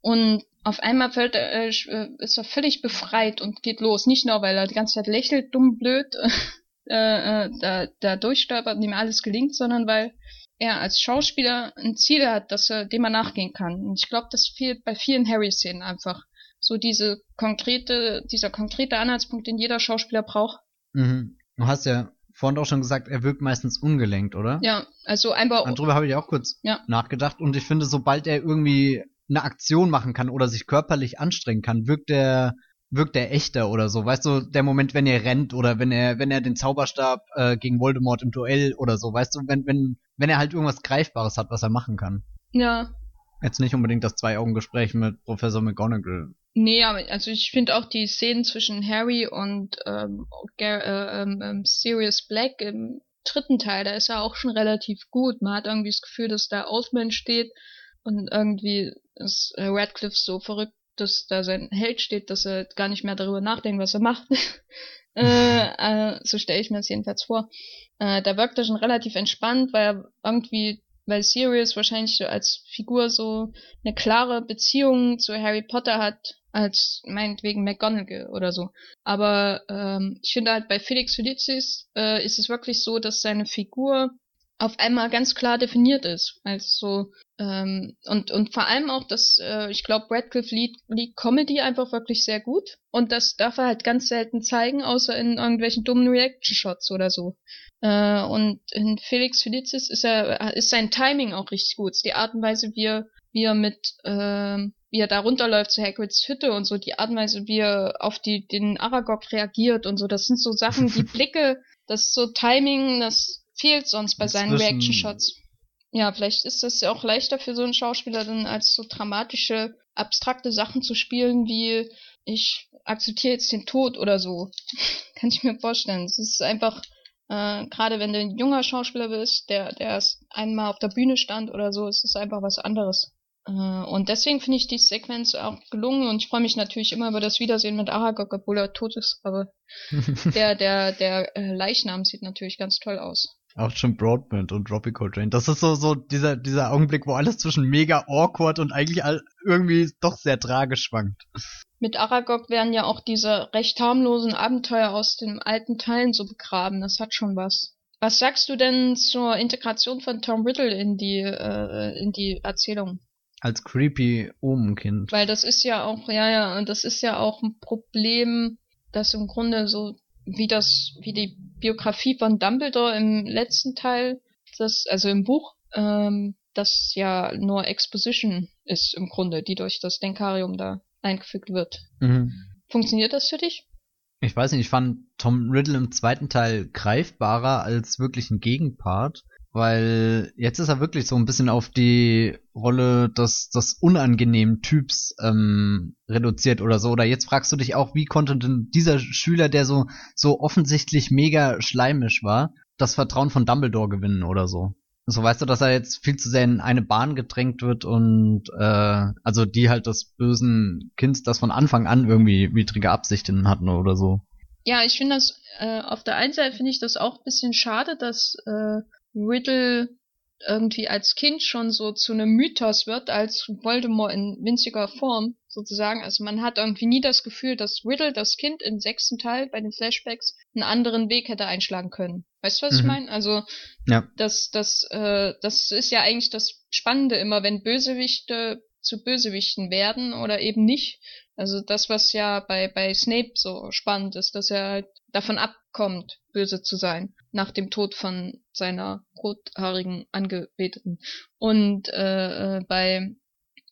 Und auf einmal fällt, äh, äh, ist er völlig befreit und geht los. Nicht nur, weil er die ganze Zeit lächelt, dumm, blöd, äh, äh, da, da durchstolpert und ihm alles gelingt, sondern weil er als Schauspieler ein Ziel hat, dass er, dem er nachgehen kann. Und ich glaube, das fehlt bei vielen Harry-Szenen einfach. So diese konkrete, dieser konkrete Anhaltspunkt, den jeder Schauspieler braucht. Mhm. Du hast ja vorhin auch schon gesagt, er wirkt meistens ungelenkt, oder? Ja, also einfach. Und darüber habe ich auch kurz ja. nachgedacht. Und ich finde, sobald er irgendwie eine Aktion machen kann oder sich körperlich anstrengen kann, wirkt er wirkt er echter oder so. Weißt du, der Moment, wenn er rennt oder wenn er wenn er den Zauberstab äh, gegen Voldemort im Duell oder so, weißt du, wenn wenn wenn er halt irgendwas greifbares hat, was er machen kann. Ja. Jetzt nicht unbedingt das Zwei-Augen-Gespräch mit Professor McGonagall. Nee, aber also ich finde auch die Szenen zwischen Harry und ähm, Gar äh, ähm, ähm, Sirius Black im dritten Teil, da ist er auch schon relativ gut. Man hat irgendwie das Gefühl, dass da Osman steht und irgendwie ist äh, Radcliffe so verrückt, dass da sein Held steht, dass er gar nicht mehr darüber nachdenkt, was er macht. äh, äh, so stelle ich mir das jedenfalls vor. Äh, da wirkt er schon relativ entspannt, weil er irgendwie, weil Sirius wahrscheinlich als Figur so eine klare Beziehung zu Harry Potter hat, als meinetwegen McGonagall oder so. Aber ähm, ich finde halt bei Felix Felicis äh, ist es wirklich so, dass seine Figur auf einmal ganz klar definiert ist. Also ähm, und und vor allem auch, dass äh, ich glaube, Radcliffe liegt, liegt Comedy einfach wirklich sehr gut und das darf er halt ganz selten zeigen, außer in irgendwelchen dummen Reaction-Shots oder so. Äh, und in Felix Felicis ist er ist sein Timing auch richtig gut. Die Art und Weise, wie er wie er mit äh, wie er da runterläuft zu Hagrids Hütte und so, die Art und Weise, wie er auf die, den Aragog reagiert und so, das sind so Sachen, die Blicke, das ist so Timing, das fehlt sonst bei seinen Reaction-Shots. Ja, vielleicht ist es ja auch leichter für so einen Schauspieler dann als so dramatische, abstrakte Sachen zu spielen, wie ich akzeptiere jetzt den Tod oder so. Kann ich mir vorstellen. Es ist einfach, äh, gerade wenn du ein junger Schauspieler bist, der, der erst einmal auf der Bühne stand oder so, ist es einfach was anderes. Äh, und deswegen finde ich die Sequenz auch gelungen und ich freue mich natürlich immer über das Wiedersehen mit Aragog, obwohl er tot ist, aber der, der, der äh, Leichnam sieht natürlich ganz toll aus. Auch schon Broadband und Droppy Coltrane. Das ist so, so dieser, dieser Augenblick, wo alles zwischen mega awkward und eigentlich all, irgendwie doch sehr tragisch schwankt. Mit Aragog werden ja auch diese recht harmlosen Abenteuer aus den alten Teilen so begraben. Das hat schon was. Was sagst du denn zur Integration von Tom Riddle in die, äh, in die Erzählung? Als creepy Omenkind. Weil das ist ja auch, ja, ja, und das ist ja auch ein Problem, das im Grunde so wie das, wie die Biografie von Dumbledore im letzten Teil, das, also im Buch, ähm, das ja nur Exposition ist im Grunde, die durch das Denkarium da eingefügt wird. Mhm. Funktioniert das für dich? Ich weiß nicht, ich fand Tom Riddle im zweiten Teil greifbarer als wirklich ein Gegenpart, weil jetzt ist er wirklich so ein bisschen auf die Rolle des, des unangenehmen Typs ähm, reduziert oder so. Oder jetzt fragst du dich auch, wie konnte denn dieser Schüler, der so, so offensichtlich mega schleimisch war, das Vertrauen von Dumbledore gewinnen oder so? So weißt du, dass er jetzt viel zu sehr in eine Bahn gedrängt wird und äh, also die halt des bösen Kinds, das von Anfang an irgendwie widrige Absichten hatten oder so. Ja, ich finde das, äh, auf der einen Seite finde ich das auch ein bisschen schade, dass äh, Riddle irgendwie als Kind schon so zu einem Mythos wird, als Voldemort in winziger Form sozusagen. Also man hat irgendwie nie das Gefühl, dass Riddle, das Kind im sechsten Teil bei den Flashbacks, einen anderen Weg hätte einschlagen können. Weißt du, was mhm. ich meine? Also ja. das, das, äh, das ist ja eigentlich das Spannende immer, wenn Bösewichte zu Bösewichten werden oder eben nicht. Also das, was ja bei, bei Snape so spannend ist, dass er halt davon abkommt, böse zu sein, nach dem Tod von seiner rothaarigen Angebeteten. Und äh, äh bei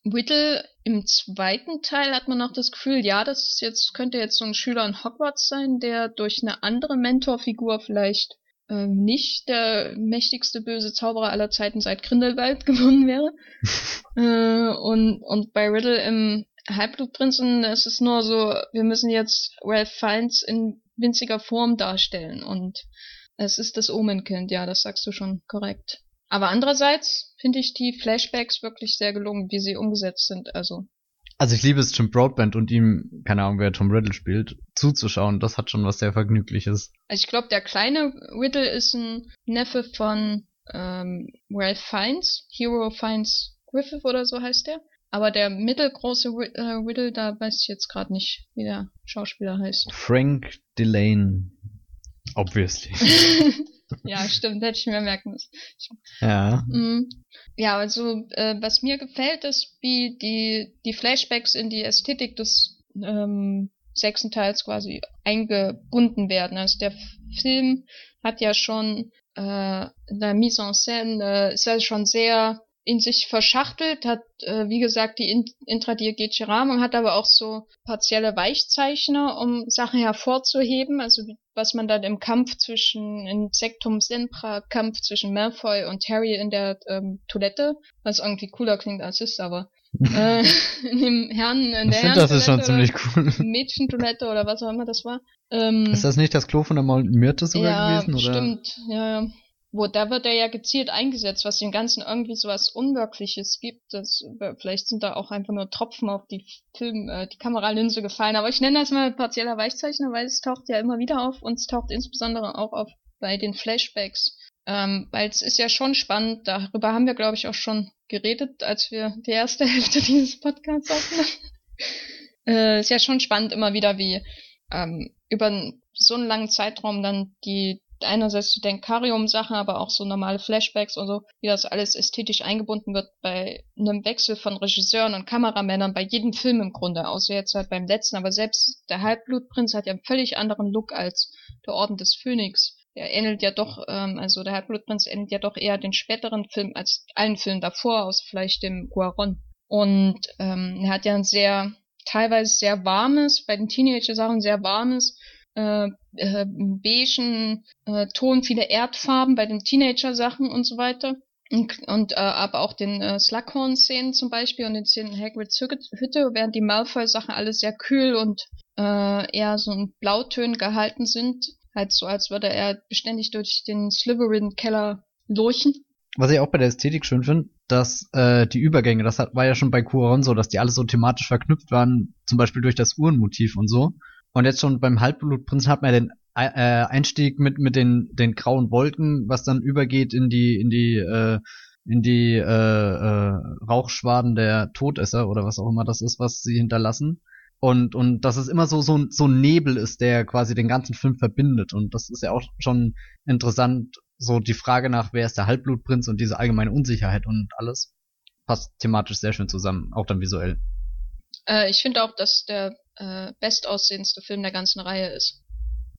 Whittle im zweiten Teil hat man noch das Gefühl, ja, das ist jetzt, könnte jetzt so ein Schüler in Hogwarts sein, der durch eine andere Mentorfigur vielleicht ähm, nicht der mächtigste böse Zauberer aller Zeiten seit Grindelwald gewonnen wäre. äh, und, und bei Riddle im Halbblutprinzen ist es nur so, wir müssen jetzt Ralph Fiennes in winziger Form darstellen und es ist das Omenkind, ja, das sagst du schon korrekt. Aber andererseits finde ich die Flashbacks wirklich sehr gelungen, wie sie umgesetzt sind, also also ich liebe es, Jim Broadband und ihm, keine Ahnung, wer Tom Riddle spielt, zuzuschauen. Das hat schon was sehr Vergnügliches. Also ich glaube, der kleine Riddle ist ein Neffe von ähm, Ralph Fiennes, Hero Fiennes Griffith oder so heißt der. Aber der mittelgroße äh, Riddle, da weiß ich jetzt gerade nicht, wie der Schauspieler heißt. Frank Delane. Obviously. ja, stimmt, hätte ich mir merken müssen. Ja. Mhm. Ja, also äh, was mir gefällt, ist, wie die, die Flashbacks in die Ästhetik des ähm, sechsten Teils quasi eingebunden werden. Also der Film hat ja schon äh, der Mise en scène äh, ist ja schon sehr in sich verschachtelt, hat, äh, wie gesagt, die intradiegetische Rahmung, hat aber auch so partielle Weichzeichner, um Sachen hervorzuheben, also was man dann im Kampf zwischen, in Sektum Sempra, Kampf zwischen Malfoy und Harry in der ähm, Toilette, was irgendwie cooler klingt als ist, aber äh, in dem Herrn, in der Ich finde, das ist schon ziemlich cool. Mädchentoilette oder was auch immer das war. Ähm, ist das nicht das Klo von der Myrte sogar ja, gewesen? Oder? Stimmt, ja, ja wo da wird er ja gezielt eingesetzt, was dem Ganzen irgendwie so was Unwirkliches gibt. Das, vielleicht sind da auch einfach nur Tropfen auf die Film, äh, die Kameralinse gefallen. Aber ich nenne das mal partieller Weichzeichner, weil es taucht ja immer wieder auf und es taucht insbesondere auch auf bei den Flashbacks. Ähm, weil es ist ja schon spannend, darüber haben wir, glaube ich, auch schon geredet, als wir die erste Hälfte dieses Podcasts aufnahmen. äh, ist ja schon spannend immer wieder, wie ähm, über so einen langen Zeitraum dann die einerseits die Denkarium-Sachen, aber auch so normale Flashbacks und so, wie das alles ästhetisch eingebunden wird bei einem Wechsel von Regisseuren und Kameramännern bei jedem Film im Grunde, außer jetzt halt beim letzten, aber selbst der Halbblutprinz hat ja einen völlig anderen Look als der Orden des Phönix. Der ähnelt ja doch, ähm, also der Halbblutprinz ähnelt ja doch eher den späteren Film als allen Filmen davor, aus vielleicht dem Guaron. Und ähm, er hat ja ein sehr, teilweise sehr warmes, bei den Teenager-Sachen sehr warmes, äh, äh, beigen äh, Ton, viele Erdfarben bei den Teenager-Sachen und so weiter. Und, und äh, aber auch den äh, Slughorn-Szenen zum Beispiel und den Szenen Hagrids Hütte, während die Malfoy-Sachen alle sehr kühl und äh, eher so in Blautönen gehalten sind. Halt so, als würde er beständig durch den Slytherin-Keller lurchen. Was ich auch bei der Ästhetik schön finde, dass äh, die Übergänge, das hat, war ja schon bei Cuaron so, dass die alle so thematisch verknüpft waren, zum Beispiel durch das Uhrenmotiv und so. Und jetzt schon beim Halbblutprinzen hat man den äh, Einstieg mit mit den den grauen Wolken, was dann übergeht in die in die äh, in die äh, äh, Rauchschwaden der Todesser oder was auch immer das ist, was sie hinterlassen. Und und dass es immer so so so ein Nebel ist, der quasi den ganzen Film verbindet. Und das ist ja auch schon interessant. So die Frage nach, wer ist der Halbblutprinz und diese allgemeine Unsicherheit und alles passt thematisch sehr schön zusammen, auch dann visuell. Äh, ich finde auch, dass der äh, bestaussehendste Film der ganzen Reihe ist.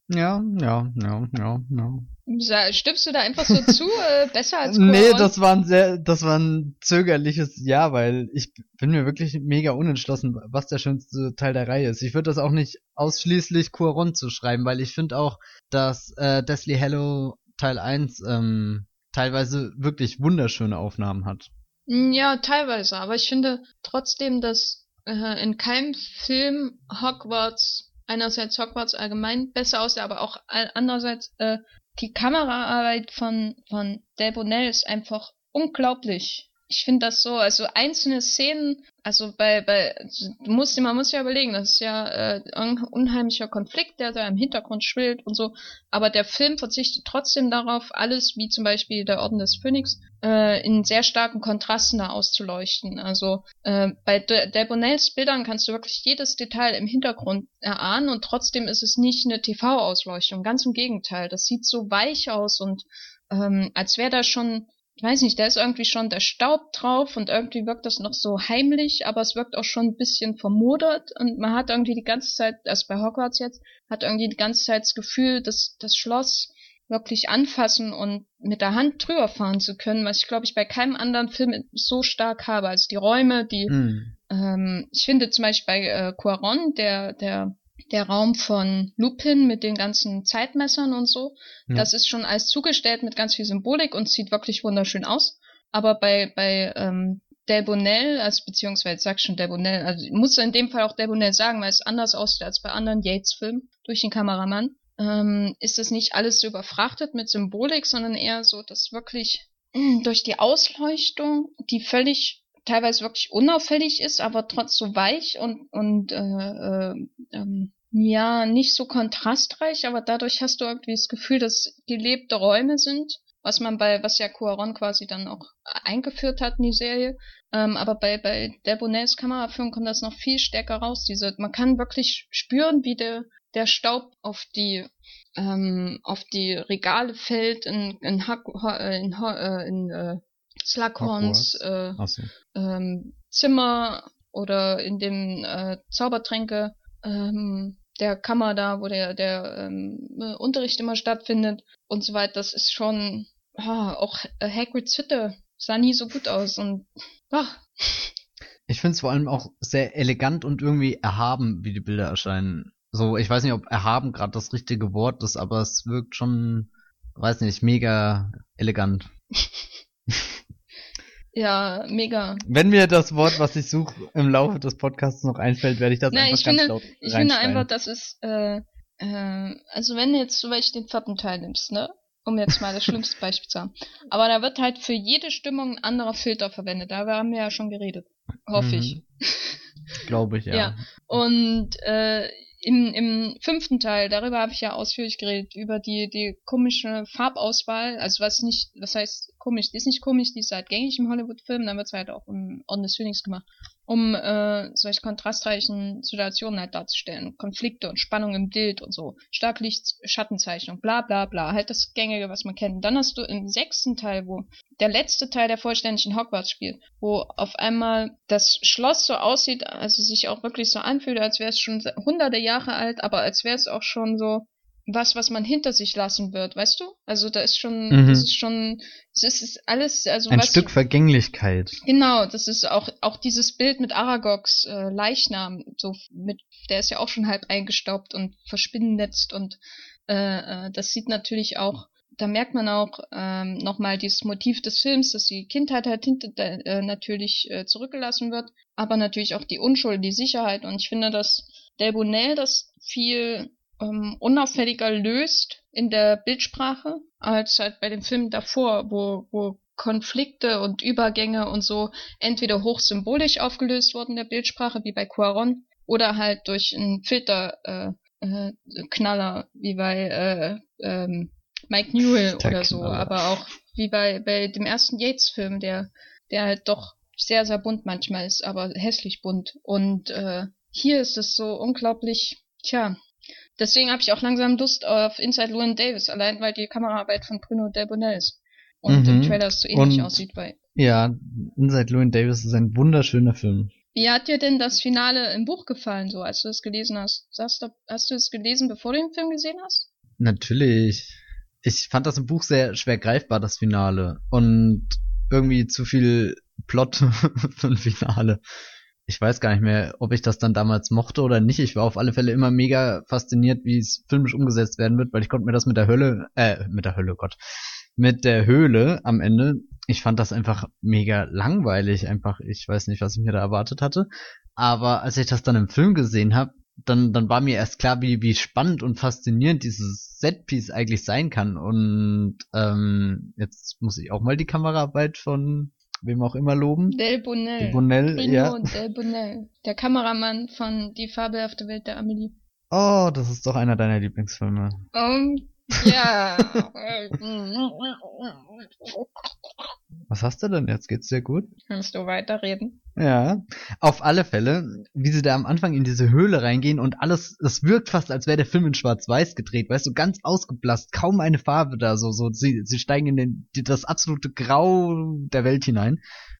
Ja, ja, ja, ja, ja. Stimmst du da einfach so zu? Äh, besser als Coron? Nee, das war ein sehr, das war ein zögerliches Ja, weil ich bin mir wirklich mega unentschlossen, was der schönste Teil der Reihe ist. Ich würde das auch nicht ausschließlich Cuaron zu schreiben, weil ich finde auch, dass äh, Deathly Hallow Teil 1 ähm, teilweise wirklich wunderschöne Aufnahmen hat. Mm, ja, teilweise, aber ich finde trotzdem, dass äh, in keinem Film Hogwarts, einerseits Hogwarts allgemein besser aussieht, aber auch andererseits äh, die Kameraarbeit von, von Delbonnel ist einfach unglaublich. Ich finde das so, also einzelne Szenen, also bei, bei, du musst, man muss ja überlegen, das ist ja äh, ein unheimlicher Konflikt, der da im Hintergrund schwillt und so, aber der Film verzichtet trotzdem darauf, alles, wie zum Beispiel der Orden des Phönix, äh, in sehr starken Kontrasten da auszuleuchten. Also äh, bei De Delbonnels Bildern kannst du wirklich jedes Detail im Hintergrund erahnen und trotzdem ist es nicht eine TV-Ausleuchtung, ganz im Gegenteil, das sieht so weich aus und ähm, als wäre da schon ich weiß nicht, da ist irgendwie schon der Staub drauf und irgendwie wirkt das noch so heimlich, aber es wirkt auch schon ein bisschen vermodert und man hat irgendwie die ganze Zeit, also bei Hogwarts jetzt, hat irgendwie die ganze Zeit das Gefühl, dass das Schloss wirklich anfassen und mit der Hand drüber fahren zu können, was ich glaube ich bei keinem anderen Film so stark habe. Also die Räume, die mm. ähm, ich finde zum Beispiel bei äh, Quaron, der der der Raum von Lupin mit den ganzen Zeitmessern und so. Ja. Das ist schon alles zugestellt mit ganz viel Symbolik und sieht wirklich wunderschön aus. Aber bei, bei ähm, Delbonnel, also beziehungsweise ich sag schon Delbonnel, also ich muss in dem Fall auch Delbonnel sagen, weil es anders aussieht als bei anderen Yates-Filmen durch den Kameramann, ähm, ist es nicht alles so überfrachtet mit Symbolik, sondern eher so, dass wirklich mh, durch die Ausleuchtung, die völlig teilweise wirklich unauffällig ist, aber trotz so weich und und äh, äh, ähm, ja, nicht so kontrastreich, aber dadurch hast du irgendwie das Gefühl, dass gelebte Räume sind, was man bei, was ja Cuaron quasi dann auch eingeführt hat in die Serie. Ähm, aber bei, bei Delbonnets Kameraführung kommt das noch viel stärker raus. Diese, man kann wirklich spüren, wie der, der Staub auf die, ähm, auf die Regale fällt in, in, Hack, äh, in, äh, in, in Slughorns äh, so. ähm, Zimmer oder in dem äh, Zaubertränke ähm, der Kammer da, wo der, der ähm, äh, Unterricht immer stattfindet und so weiter. Das ist schon, ah, auch äh, Hagrids Hütte sah nie so gut aus und ah. Ich finde es vor allem auch sehr elegant und irgendwie erhaben, wie die Bilder erscheinen. So, ich weiß nicht, ob erhaben gerade das richtige Wort ist, aber es wirkt schon, weiß nicht, mega elegant. Ja, mega. Wenn mir das Wort, was ich suche, im Laufe des Podcasts noch einfällt, werde ich das Nein, einfach ich ganz finde, laut Ich finde einfach, dass es, äh, äh, also wenn du jetzt zum Beispiel den vierten Teil nimmst, ne? Um jetzt mal das schlimmste Beispiel zu haben. Aber da wird halt für jede Stimmung ein anderer Filter verwendet. Da haben wir ja schon geredet. Hoffe mhm. ich. Glaube ich, ja. Ja. Und äh, im, im fünften Teil, darüber habe ich ja ausführlich geredet, über die, die komische Farbauswahl, also was nicht, was heißt komisch, die ist nicht komisch, die ist halt gängig im Hollywood-Film, dann wird es halt auch im Orden des Phönix gemacht, um äh, solche kontrastreichen Situationen halt darzustellen, Konflikte und Spannung im Bild und so, Starklicht-Schattenzeichnung, bla bla bla, halt das Gängige, was man kennt. Dann hast du im sechsten Teil, wo der letzte Teil der vollständigen Hogwarts spielt, wo auf einmal das Schloss so aussieht, also sich auch wirklich so anfühlt, als wäre es schon hunderte Jahre alt, aber als wäre es auch schon so was, was man hinter sich lassen wird, weißt du? Also da ist schon, mhm. das ist schon, das ist alles, also ein Stück Vergänglichkeit. Genau, das ist auch auch dieses Bild mit Aragogs äh, Leichnam, so mit, der ist ja auch schon halb eingestaubt und verspinnennetzt und äh, äh, das sieht natürlich auch, da merkt man auch ähm, nochmal dieses Motiv des Films, dass die Kindheit halt hinter äh, natürlich äh, zurückgelassen wird, aber natürlich auch die Unschuld, die Sicherheit und ich finde, dass Delbonnel das viel ähm, unauffälliger löst in der Bildsprache als halt bei den Filmen davor, wo, wo Konflikte und Übergänge und so entweder hochsymbolisch aufgelöst wurden in der Bildsprache, wie bei Quaron, oder halt durch einen Filterknaller, äh, äh, Knaller, wie bei äh, ähm, Mike Newell oder so, aber auch wie bei, bei dem ersten Yates-Film, der, der halt doch sehr, sehr bunt manchmal ist, aber hässlich bunt. Und äh, hier ist es so unglaublich, tja, Deswegen habe ich auch langsam Lust auf Inside Llewyn Davis, allein weil die Kameraarbeit von Bruno Delbonnel ist. Und mhm. im Trailer so ähnlich und, aussieht bei. Ja, Inside Llewyn Davis ist ein wunderschöner Film. Wie hat dir denn das Finale im Buch gefallen, so als du es gelesen hast? Hast du, hast du es gelesen, bevor du den Film gesehen hast? Natürlich. Ich fand das im Buch sehr schwer greifbar, das Finale. Und irgendwie zu viel Plot für ein Finale ich weiß gar nicht mehr, ob ich das dann damals mochte oder nicht. Ich war auf alle Fälle immer mega fasziniert, wie es filmisch umgesetzt werden wird, weil ich konnte mir das mit der Hölle, äh, mit der Hölle, Gott, mit der Höhle am Ende, ich fand das einfach mega langweilig. Einfach, ich weiß nicht, was ich mir da erwartet hatte. Aber als ich das dann im Film gesehen habe, dann, dann war mir erst klar, wie, wie spannend und faszinierend dieses Setpiece eigentlich sein kann. Und ähm, jetzt muss ich auch mal die Kameraarbeit von wem auch immer loben. Del Bonell. Del Bonell, Bruno ja. Del Bonell. Der Kameramann von Die fabelhafte Welt der Amelie. Oh, das ist doch einer deiner Lieblingsfilme. Um, ja. Was hast du denn jetzt? Geht's dir gut? Kannst du weiterreden? Ja, auf alle Fälle, wie sie da am Anfang in diese Höhle reingehen und alles, es wirkt fast, als wäre der Film in Schwarz-Weiß gedreht, weißt du, ganz ausgeblasst, kaum eine Farbe da, so, so, sie, sie steigen in den, die, das absolute Grau der Welt hinein.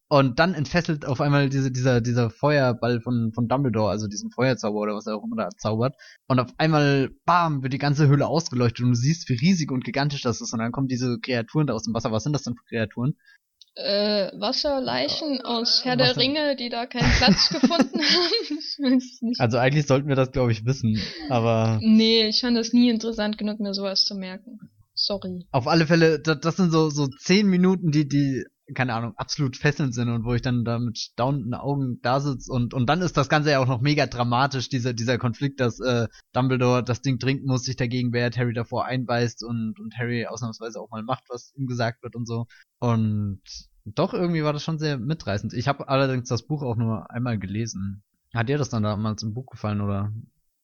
Und dann entfesselt auf einmal diese, dieser, dieser Feuerball von, von Dumbledore, also diesen Feuerzauber oder was er auch immer da zaubert. Und auf einmal, bam, wird die ganze Höhle ausgeleuchtet und du siehst, wie riesig und gigantisch das ist. Und dann kommen diese Kreaturen da aus dem Wasser. Was sind das denn für Kreaturen? Äh, Wasserleichen aus Herr Wasser- der Ringe, die da keinen Platz gefunden haben. Ich weiß es nicht. Also eigentlich sollten wir das, glaube ich, wissen. Aber Nee, ich fand das nie interessant genug, mir sowas zu merken. Sorry. auf alle Fälle, das, das sind so, so zehn Minuten, die, die, keine Ahnung, absolut fesselnd sind und wo ich dann da mit staunenden Augen da sitze und, und dann ist das Ganze ja auch noch mega dramatisch, dieser, dieser Konflikt, dass äh, Dumbledore das Ding trinken muss, sich dagegen wehrt, Harry davor einbeißt und, und Harry ausnahmsweise auch mal macht, was ihm gesagt wird und so. Und doch, irgendwie war das schon sehr mitreißend. Ich habe allerdings das Buch auch nur einmal gelesen. Hat dir das dann damals im Buch gefallen, oder?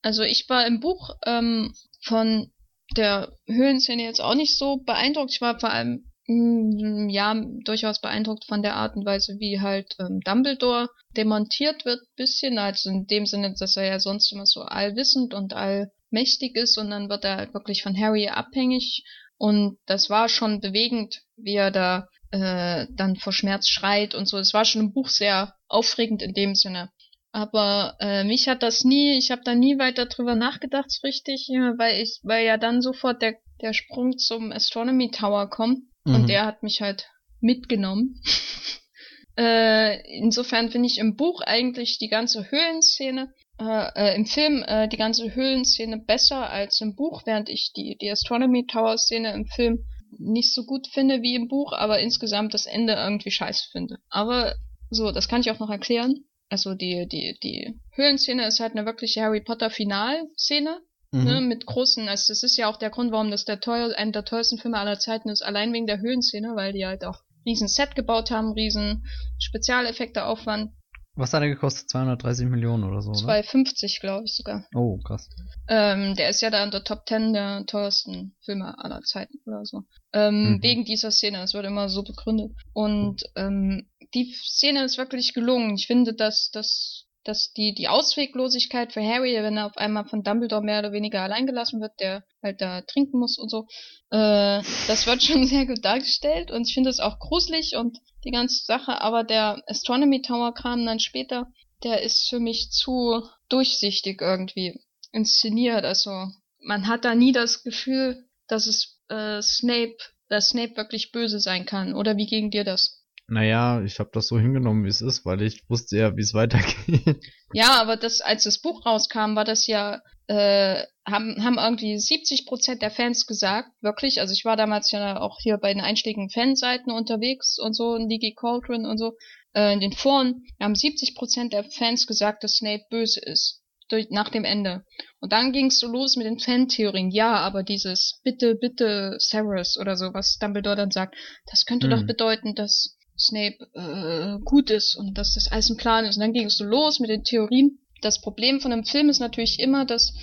Also ich war im Buch ähm, von der Höhlenszene jetzt auch nicht so beeindruckt. Ich war vor allem ja durchaus beeindruckt von der Art und Weise, wie halt ähm, Dumbledore demontiert wird, bisschen. Also in dem Sinne, dass er ja sonst immer so allwissend und allmächtig ist und dann wird er halt wirklich von Harry abhängig. Und das war schon bewegend, wie er da äh, dann vor Schmerz schreit und so. Es war schon im Buch sehr aufregend in dem Sinne. Aber äh, mich hat das nie, ich habe da nie weiter drüber nachgedacht, so richtig, weil ich, weil ja dann sofort der, der Sprung zum Astronomy Tower kommt Mhm. und der hat mich halt mitgenommen. äh, insofern finde ich im Buch eigentlich die ganze Höhlenszene, äh, äh, im Film äh, die ganze Höhlenszene besser als im Buch, während ich die, die Astronomy Tower Szene im Film nicht so gut finde wie im Buch, aber insgesamt das Ende irgendwie scheiße finde. Aber so, das kann ich auch noch erklären. Also die, die, die Höhlenszene ist halt eine wirkliche Harry Potter Finalszene, Mhm. ne, mit großen, also das ist ja auch der Grund, warum das der teuer, einer der teuersten Filme aller Zeiten ist, allein wegen der Höhlenszene, weil die halt auch riesen Set gebaut haben, riesen Spezialeffekte Aufwand, Was hat er gekostet? 230 Millionen oder so, oder? 250 glaube ich sogar. Oh, krass. Ähm, der ist ja da in der Top 10 der teuersten Filme aller Zeiten oder so. Ähm, Mhm. Wegen dieser Szene, das wird immer so begründet. Und ähm, die Szene ist wirklich gelungen. Ich finde, dass, dass, dass die, die Ausweglosigkeit für Harry, wenn er auf einmal von Dumbledore mehr oder weniger allein gelassen wird, der halt da trinken muss und so, äh, das wird schon sehr gut dargestellt und ich finde es auch gruselig und die ganze Sache, aber der Astronomy Tower Kram dann später, der ist für mich zu durchsichtig irgendwie inszeniert. Also man hat da nie das Gefühl, dass es äh, Snape, dass Snape wirklich böse sein kann. Oder wie ging dir das? Naja, ich habe das so hingenommen, wie es ist, weil ich wusste ja, wie es weitergeht. Ja, aber das, als das Buch rauskam, war das ja, äh, haben, haben irgendwie 70 Prozent der Fans gesagt, wirklich. Also ich war damals ja auch hier bei den einschlägigen Fanseiten unterwegs und so, in Ligi Cauldron und so, äh, in den Foren, haben 70 Prozent der Fans gesagt, dass Snape böse ist. Durch, nach dem Ende. Und dann ging's so los mit den Fantheorien. Ja, aber dieses bitte, bitte Severus oder so, was Dumbledore dann sagt, das könnte Mhm. doch bedeuten, dass Snape äh, gut ist und dass das alles ein Plan ist. Und dann ging es so los mit den Theorien. Das Problem von einem Film ist natürlich immer, dass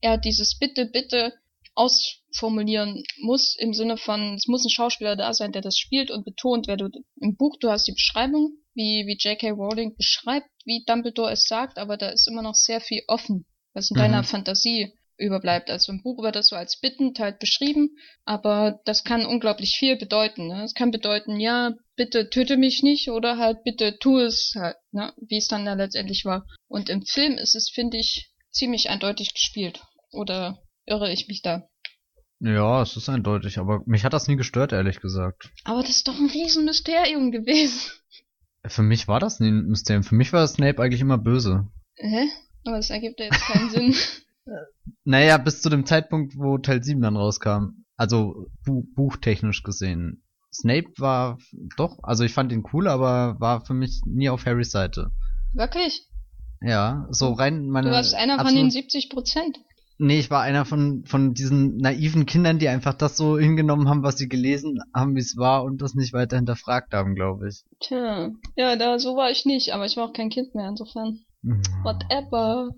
er dieses Bitte, Bitte ausformulieren muss, im Sinne von, es muss ein Schauspieler da sein, der das spielt und betont, wer du im Buch, du hast die Beschreibung, wie, wie J.K. Rowling beschreibt, wie Dumbledore es sagt, aber da ist immer noch sehr viel offen, was in Mhm. deiner Fantasie überbleibt. Also im Buch wird das so als bittend halt beschrieben, aber das kann unglaublich viel bedeuten. Ne? Es kann bedeuten, ja, bitte töte mich nicht oder halt bitte tu es halt, ne? wie es dann da letztendlich war. Und im Film ist es, finde ich, ziemlich eindeutig gespielt. Oder irre ich mich da? Ja, es ist eindeutig, aber mich hat das nie gestört, ehrlich gesagt. Aber das ist doch ein Riesenmysterium gewesen. Für mich war das nie ein Mysterium. Für mich war Snape eigentlich immer böse. Hä? Aber das ergibt ja jetzt keinen Sinn. Naja, bis zu dem Zeitpunkt, wo Teil 7 dann rauskam. Also bu buchtechnisch gesehen. Snape war doch, also ich fand ihn cool, aber war für mich nie auf Harrys Seite. Wirklich? Ja, so rein meine. Du warst einer von den 70 Prozent. Nee, ich war einer von, von diesen naiven Kindern, die einfach das so hingenommen haben, was sie gelesen haben, wie es war und das nicht weiter hinterfragt haben, glaube ich. Tja, ja, da so war ich nicht, aber ich war auch kein Kind mehr, insofern. Mhm. Whatever.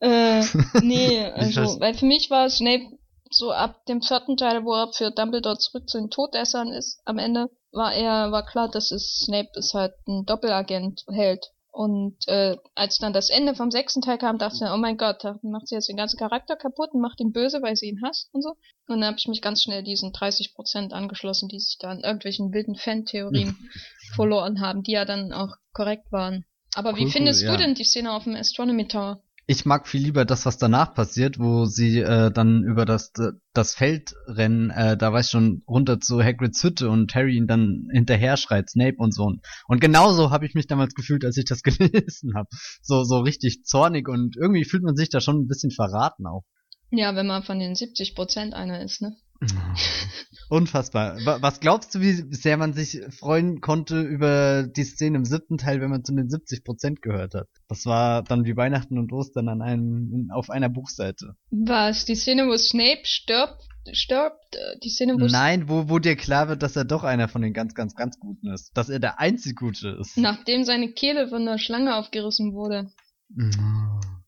äh, nee, also, weil für mich war Snape so ab dem vierten Teil, wo er für Dumbledore zurück zu den Todessern ist, am Ende war er, war klar, dass es Snape ist halt ein Doppelagent hält. Und äh, als dann das Ende vom sechsten Teil kam, dachte ich, oh mein Gott, da macht sie jetzt den ganzen Charakter kaputt und macht ihn böse, weil sie ihn hasst und so. Und dann habe ich mich ganz schnell diesen 30% angeschlossen, die sich da in irgendwelchen wilden Fan-Theorien verloren haben, die ja dann auch korrekt waren. Aber cool, wie findest cool, ja. du denn die Szene auf dem Astronomy Tower? Ich mag viel lieber das, was danach passiert, wo sie äh, dann über das das Feld rennen, äh, da weiß schon runter zu Hagrids Hütte und Harry ihn dann hinterher schreit, Snape und so. Und genauso habe ich mich damals gefühlt, als ich das gelesen habe. So so richtig zornig und irgendwie fühlt man sich da schon ein bisschen verraten auch. Ja, wenn man von den 70 Prozent einer ist, ne? Unfassbar. Was glaubst du, wie sehr man sich freuen konnte über die Szene im siebten Teil, wenn man zu den 70 Prozent gehört hat? Das war dann wie Weihnachten und Ostern an einem, auf einer Buchseite. Was? Die Szene, wo Snape stirbt? Stirbt? Äh, die Szene, wo Nein, wo, wo dir klar wird, dass er doch einer von den ganz, ganz, ganz Guten ist. Dass er der einzig Gute ist. Nachdem seine Kehle von der Schlange aufgerissen wurde.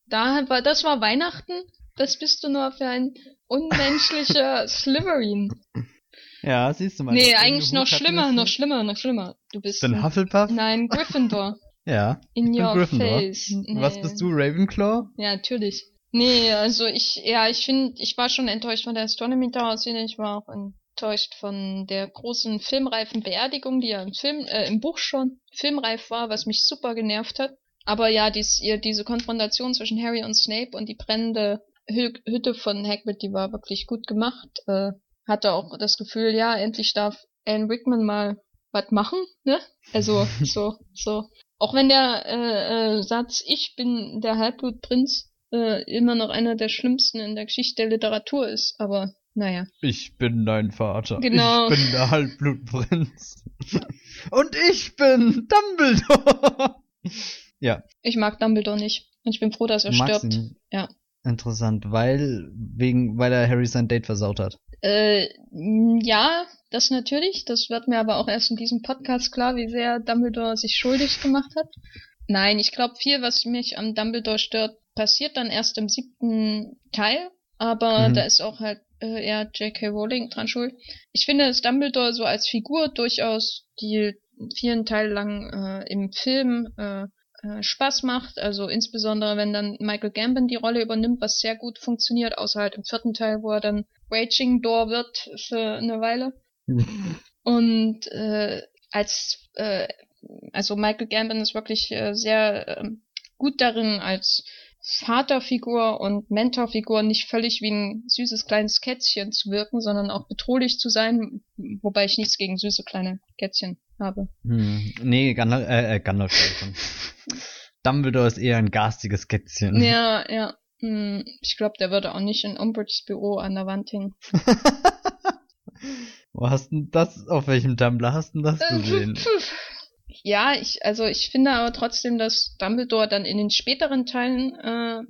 Da war, das war Weihnachten? Was bist du nur für ein unmenschlicher Slytherin? Ja, siehst du mal. Nee, eigentlich noch schlimmer, noch schlimmer, noch schlimmer. Du bist ein Hufflepuff? Nein, Gryffindor. ja. In your Gryffindor. face. Nee. Was bist du, Ravenclaw? Ja, natürlich. Nee, also ich, ja, ich finde, ich war schon enttäuscht von der Astronomy Tower Szene. Ich war auch enttäuscht von der großen filmreifen Beerdigung, die ja im Film, äh, im Buch schon filmreif war, was mich super genervt hat. Aber ja, dies, ihr, diese Konfrontation zwischen Harry und Snape und die brennende Hütte von Hagrid, die war wirklich gut gemacht. Äh, hatte auch das Gefühl, ja, endlich darf Alan Rickman mal was machen, ne? Also so, so. Auch wenn der äh, äh, Satz Ich bin der Halbblutprinz äh, immer noch einer der schlimmsten in der Geschichte der Literatur ist, aber naja. Ich bin dein Vater. Genau. Ich bin der Halbblutprinz. Und ich bin Dumbledore. ja. Ich mag Dumbledore nicht. Und ich bin froh, dass er stirbt. Ja. Interessant, weil wegen weil er Harry sein Date versaut hat. Äh, ja, das natürlich. Das wird mir aber auch erst in diesem Podcast klar, wie sehr Dumbledore sich schuldig gemacht hat. Nein, ich glaube, viel, was mich am Dumbledore stört, passiert dann erst im siebten Teil. Aber mhm. da ist auch halt äh, eher J.K. Rowling dran schuld. Ich finde, dass Dumbledore so als Figur durchaus die vielen Teile lang äh, im Film äh, äh, Spaß macht. Also insbesondere, wenn dann Michael Gambon die Rolle übernimmt, was sehr gut funktioniert, außer halt im vierten Teil, wo er dann Raging Door wird für eine Weile. Und äh, als äh, also Michael Gambon ist wirklich äh, sehr äh, gut darin, als Vaterfigur und Mentorfigur nicht völlig wie ein süßes kleines Kätzchen zu wirken, sondern auch bedrohlich zu sein, wobei ich nichts gegen süße kleine Kätzchen habe. Hm, nee, Gandalf, äh, äh, Gandalf. Dumbledore ist eher ein garstiges Kätzchen. Ja, ja. Hm, ich glaube, der würde auch nicht in Umbridge's Büro an der Wand hängen. Wo hast du das, auf welchem Tumblr hast du das äh, gesehen? Ja, ich, also ich finde aber trotzdem, dass Dumbledore dann in den späteren Teilen äh,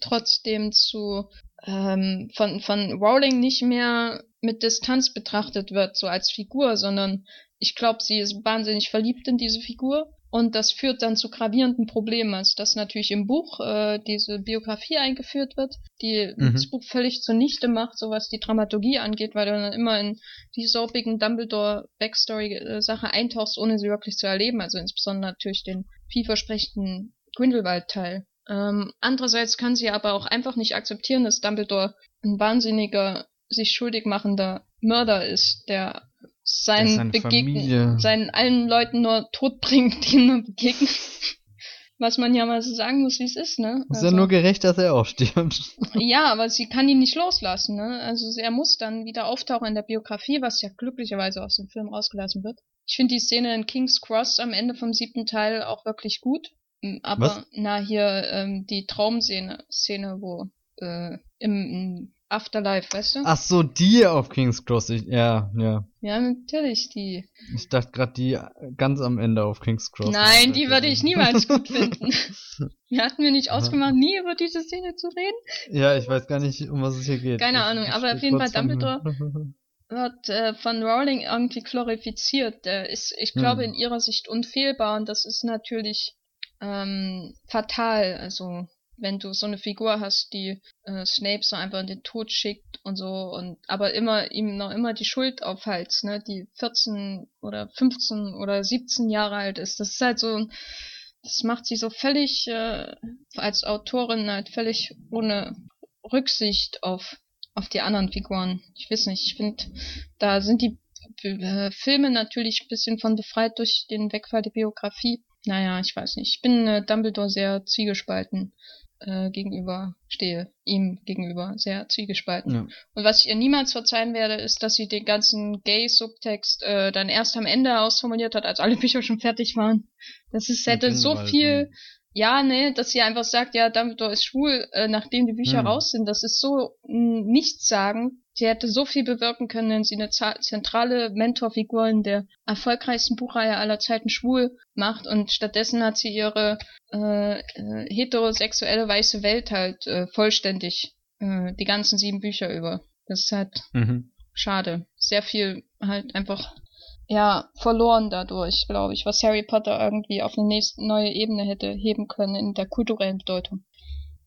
trotzdem zu ähm, von, von Rowling nicht mehr mit Distanz betrachtet wird, so als Figur, sondern ich glaube, sie ist wahnsinnig verliebt in diese Figur und das führt dann zu gravierenden Problemen, als dass natürlich im Buch äh, diese Biografie eingeführt wird, die mhm. das Buch völlig zunichte macht, so was die Dramaturgie angeht, weil du dann immer in die sorbigen Dumbledore-Backstory-Sache eintauchst, ohne sie wirklich zu erleben. Also insbesondere natürlich den vielversprechenden Grindelwald-Teil. Ähm, andererseits kann sie aber auch einfach nicht akzeptieren, dass Dumbledore ein wahnsinniger, sich schuldig machender Mörder ist, der seinen Begegnen, seinen allen Leuten nur Tod bringt, die ihm nur begegnen. Was man ja mal so sagen muss, wie es ist, ne? Also, ist ja nur gerecht, dass er auch stirbt. ja, aber sie kann ihn nicht loslassen, ne? Also er muss dann wieder auftauchen in der Biografie, was ja glücklicherweise aus dem Film rausgelassen wird. Ich finde die Szene in King's Cross am Ende vom siebten Teil auch wirklich gut. Aber, Was? na, hier, ähm, die Traumszene, Szene, wo äh, im, Afterlife, weißt du? Ach so, die auf King's Cross. Ich, ja, ja. Ja, natürlich die. Ich dachte gerade die ganz am Ende auf King's Cross. Nein, die würde ich niemals gut finden. Wir hatten wir nicht ausgemacht, nie über diese Szene zu reden. Ja, ich weiß gar nicht, um was es hier geht. Keine Ahnung, ich aber auf jeden Fall Dumbledore wird äh, von Rowling irgendwie glorifiziert. Der ist, ich glaube, Hm. in ihrer Sicht unfehlbar und das ist natürlich ähm, fatal. Also wenn du so eine Figur hast, die äh, Snape so einfach in den Tod schickt und so und aber immer ihm noch immer die Schuld aufhalst, ne, die 14 oder 15 oder 17 Jahre alt ist. Das ist halt so, das macht sie so völlig äh, als Autorin halt völlig ohne Rücksicht auf auf die anderen Figuren. Ich weiß nicht, ich finde, da sind die äh, Filme natürlich ein bisschen von befreit durch den Wegfall der Biografie. Naja, ich weiß nicht. Ich bin äh, Dumbledore sehr zwiegespalten äh, gegenüber, stehe ihm gegenüber sehr zwiegespalten. Ja. Und was ich ihr niemals verzeihen werde, ist, dass sie den ganzen Gay-Subtext äh, dann erst am Ende ausformuliert hat, als alle Bücher schon fertig waren. Das ist, hätte so viel, ja, ne, dass sie einfach sagt, ja, Dumbledore ist schwul, äh, nachdem die Bücher Hm. raus sind. Das ist so mh, nichts sagen. Sie hätte so viel bewirken können, wenn sie eine zentrale Mentorfigur in der erfolgreichsten Buchreihe aller Zeiten schwul macht und stattdessen hat sie ihre äh, äh, heterosexuelle weiße Welt halt äh, vollständig äh, die ganzen sieben Bücher über. Das ist halt Mhm. schade. Sehr viel halt einfach ja verloren dadurch, glaube ich, was Harry Potter irgendwie auf eine nächste neue Ebene hätte heben können in der kulturellen Bedeutung.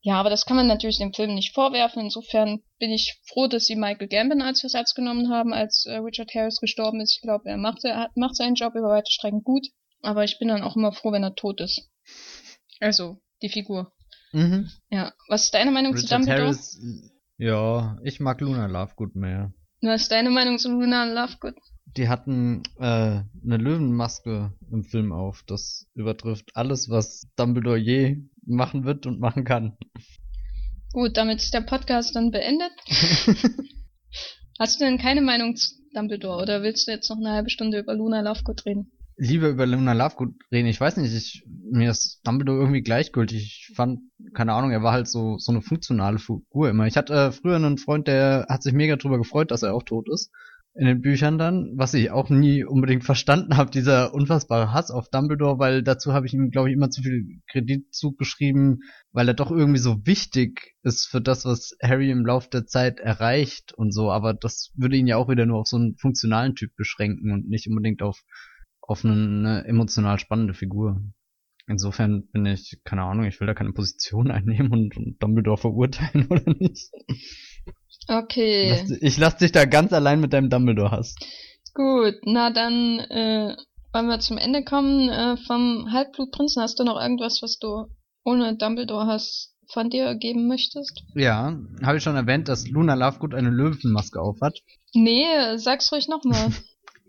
Ja, aber das kann man natürlich dem Film nicht vorwerfen. Insofern bin ich froh, dass sie Michael Gambon als Ersatz genommen haben, als äh, Richard Harris gestorben ist. Ich glaube, er macht, er hat, macht seinen Job über weite Strecken gut. Aber ich bin dann auch immer froh, wenn er tot ist. Also, die Figur. Mhm. Ja. Was ist deine Meinung zu Richard Dumbledore? Harris, ja, ich mag Luna Lovegood mehr. Was ist deine Meinung zu Luna Lovegood? Die hatten äh, eine Löwenmaske im Film auf. Das übertrifft alles, was Dumbledore je machen wird und machen kann. Gut, damit ist der Podcast dann beendet. Hast du denn keine Meinung zu Dumbledore oder willst du jetzt noch eine halbe Stunde über Luna Lovegood reden? Lieber über Luna Lovegood reden. Ich weiß nicht, ich, mir ist Dumbledore irgendwie gleichgültig. Ich fand, keine Ahnung, er war halt so, so eine funktionale Figur immer. Ich hatte äh, früher einen Freund, der hat sich mega drüber gefreut, dass er auch tot ist. In den Büchern dann, was ich auch nie unbedingt verstanden habe, dieser unfassbare Hass auf Dumbledore, weil dazu habe ich ihm, glaube ich, immer zu viel Kredit zugeschrieben, weil er doch irgendwie so wichtig ist für das, was Harry im Lauf der Zeit erreicht und so, aber das würde ihn ja auch wieder nur auf so einen funktionalen Typ beschränken und nicht unbedingt auf auf eine, eine emotional spannende Figur. Insofern bin ich, keine Ahnung, ich will da keine Position einnehmen und, und Dumbledore verurteilen oder nicht. Okay, Lass, ich lass dich da ganz allein mit deinem Dumbledore-Hass. gut. Na dann äh, wollen wir zum Ende kommen äh, vom Halbblutprinzen. Hast du noch irgendwas, was du ohne Dumbledore hast von dir geben möchtest? Ja, habe ich schon erwähnt, dass Luna Lovegood eine Löwenmaske aufhat. Nee, sag's ruhig nochmal.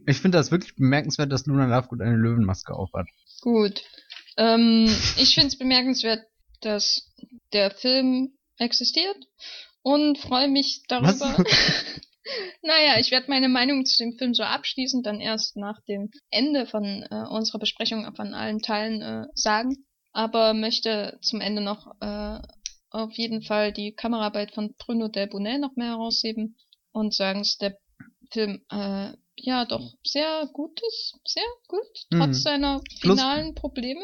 Ich finde das wirklich bemerkenswert, dass Luna Lovegood eine Löwenmaske aufhat. Gut. Ähm, ich finde es bemerkenswert, dass der Film existiert und freue mich darüber. Naja, ich werde meine Meinung zu dem Film so abschließend dann erst nach dem Ende von äh, unserer Besprechung von allen Teilen äh, sagen, aber möchte zum Ende noch äh, auf jeden Fall die Kameraarbeit von Bruno Del Bonnet noch mehr herausheben und sagen, dass der Film äh, ja doch sehr gut ist, sehr gut, trotz Mhm. seiner Plus- finalen Probleme.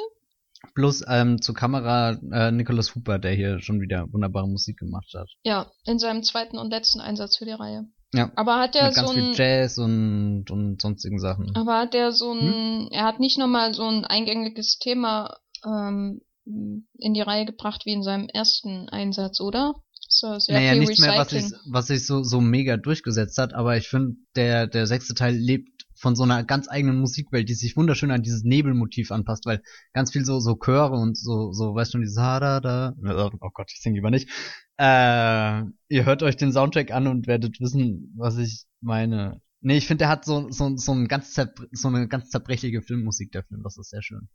Plus ähm, zur Kamera äh, Nicholas Hooper, der hier schon wieder wunderbare Musik gemacht hat. Ja, in seinem zweiten und letzten Einsatz für die Reihe. Ja. Aber hat er Mit ganz so viel Jazz und, und sonstigen Sachen. aber hat er so ein, Hm? er hat nicht nochmal so ein eingängiges Thema ähm, in die Reihe gebracht wie in seinem ersten Einsatz, oder? So, sehr naja, viel nichts mehr, was Recycling. sich, was sich so, so mega durchgesetzt hat, aber ich finde, der, der sechste Teil lebt von so einer ganz eigenen Musikwelt, die sich wunderschön an dieses Nebelmotiv anpasst, weil ganz viel so, so Chöre und so, so, weißt du, dieses ha da da, oh Gott, ich sing lieber nicht. Äh, ihr hört euch den Soundtrack an und werdet wissen, was ich meine. Nee, ich finde, der hat so, so, so, ein ganz so eine ganz zerbrechliche Filmmusik, der Film, das ist sehr schön.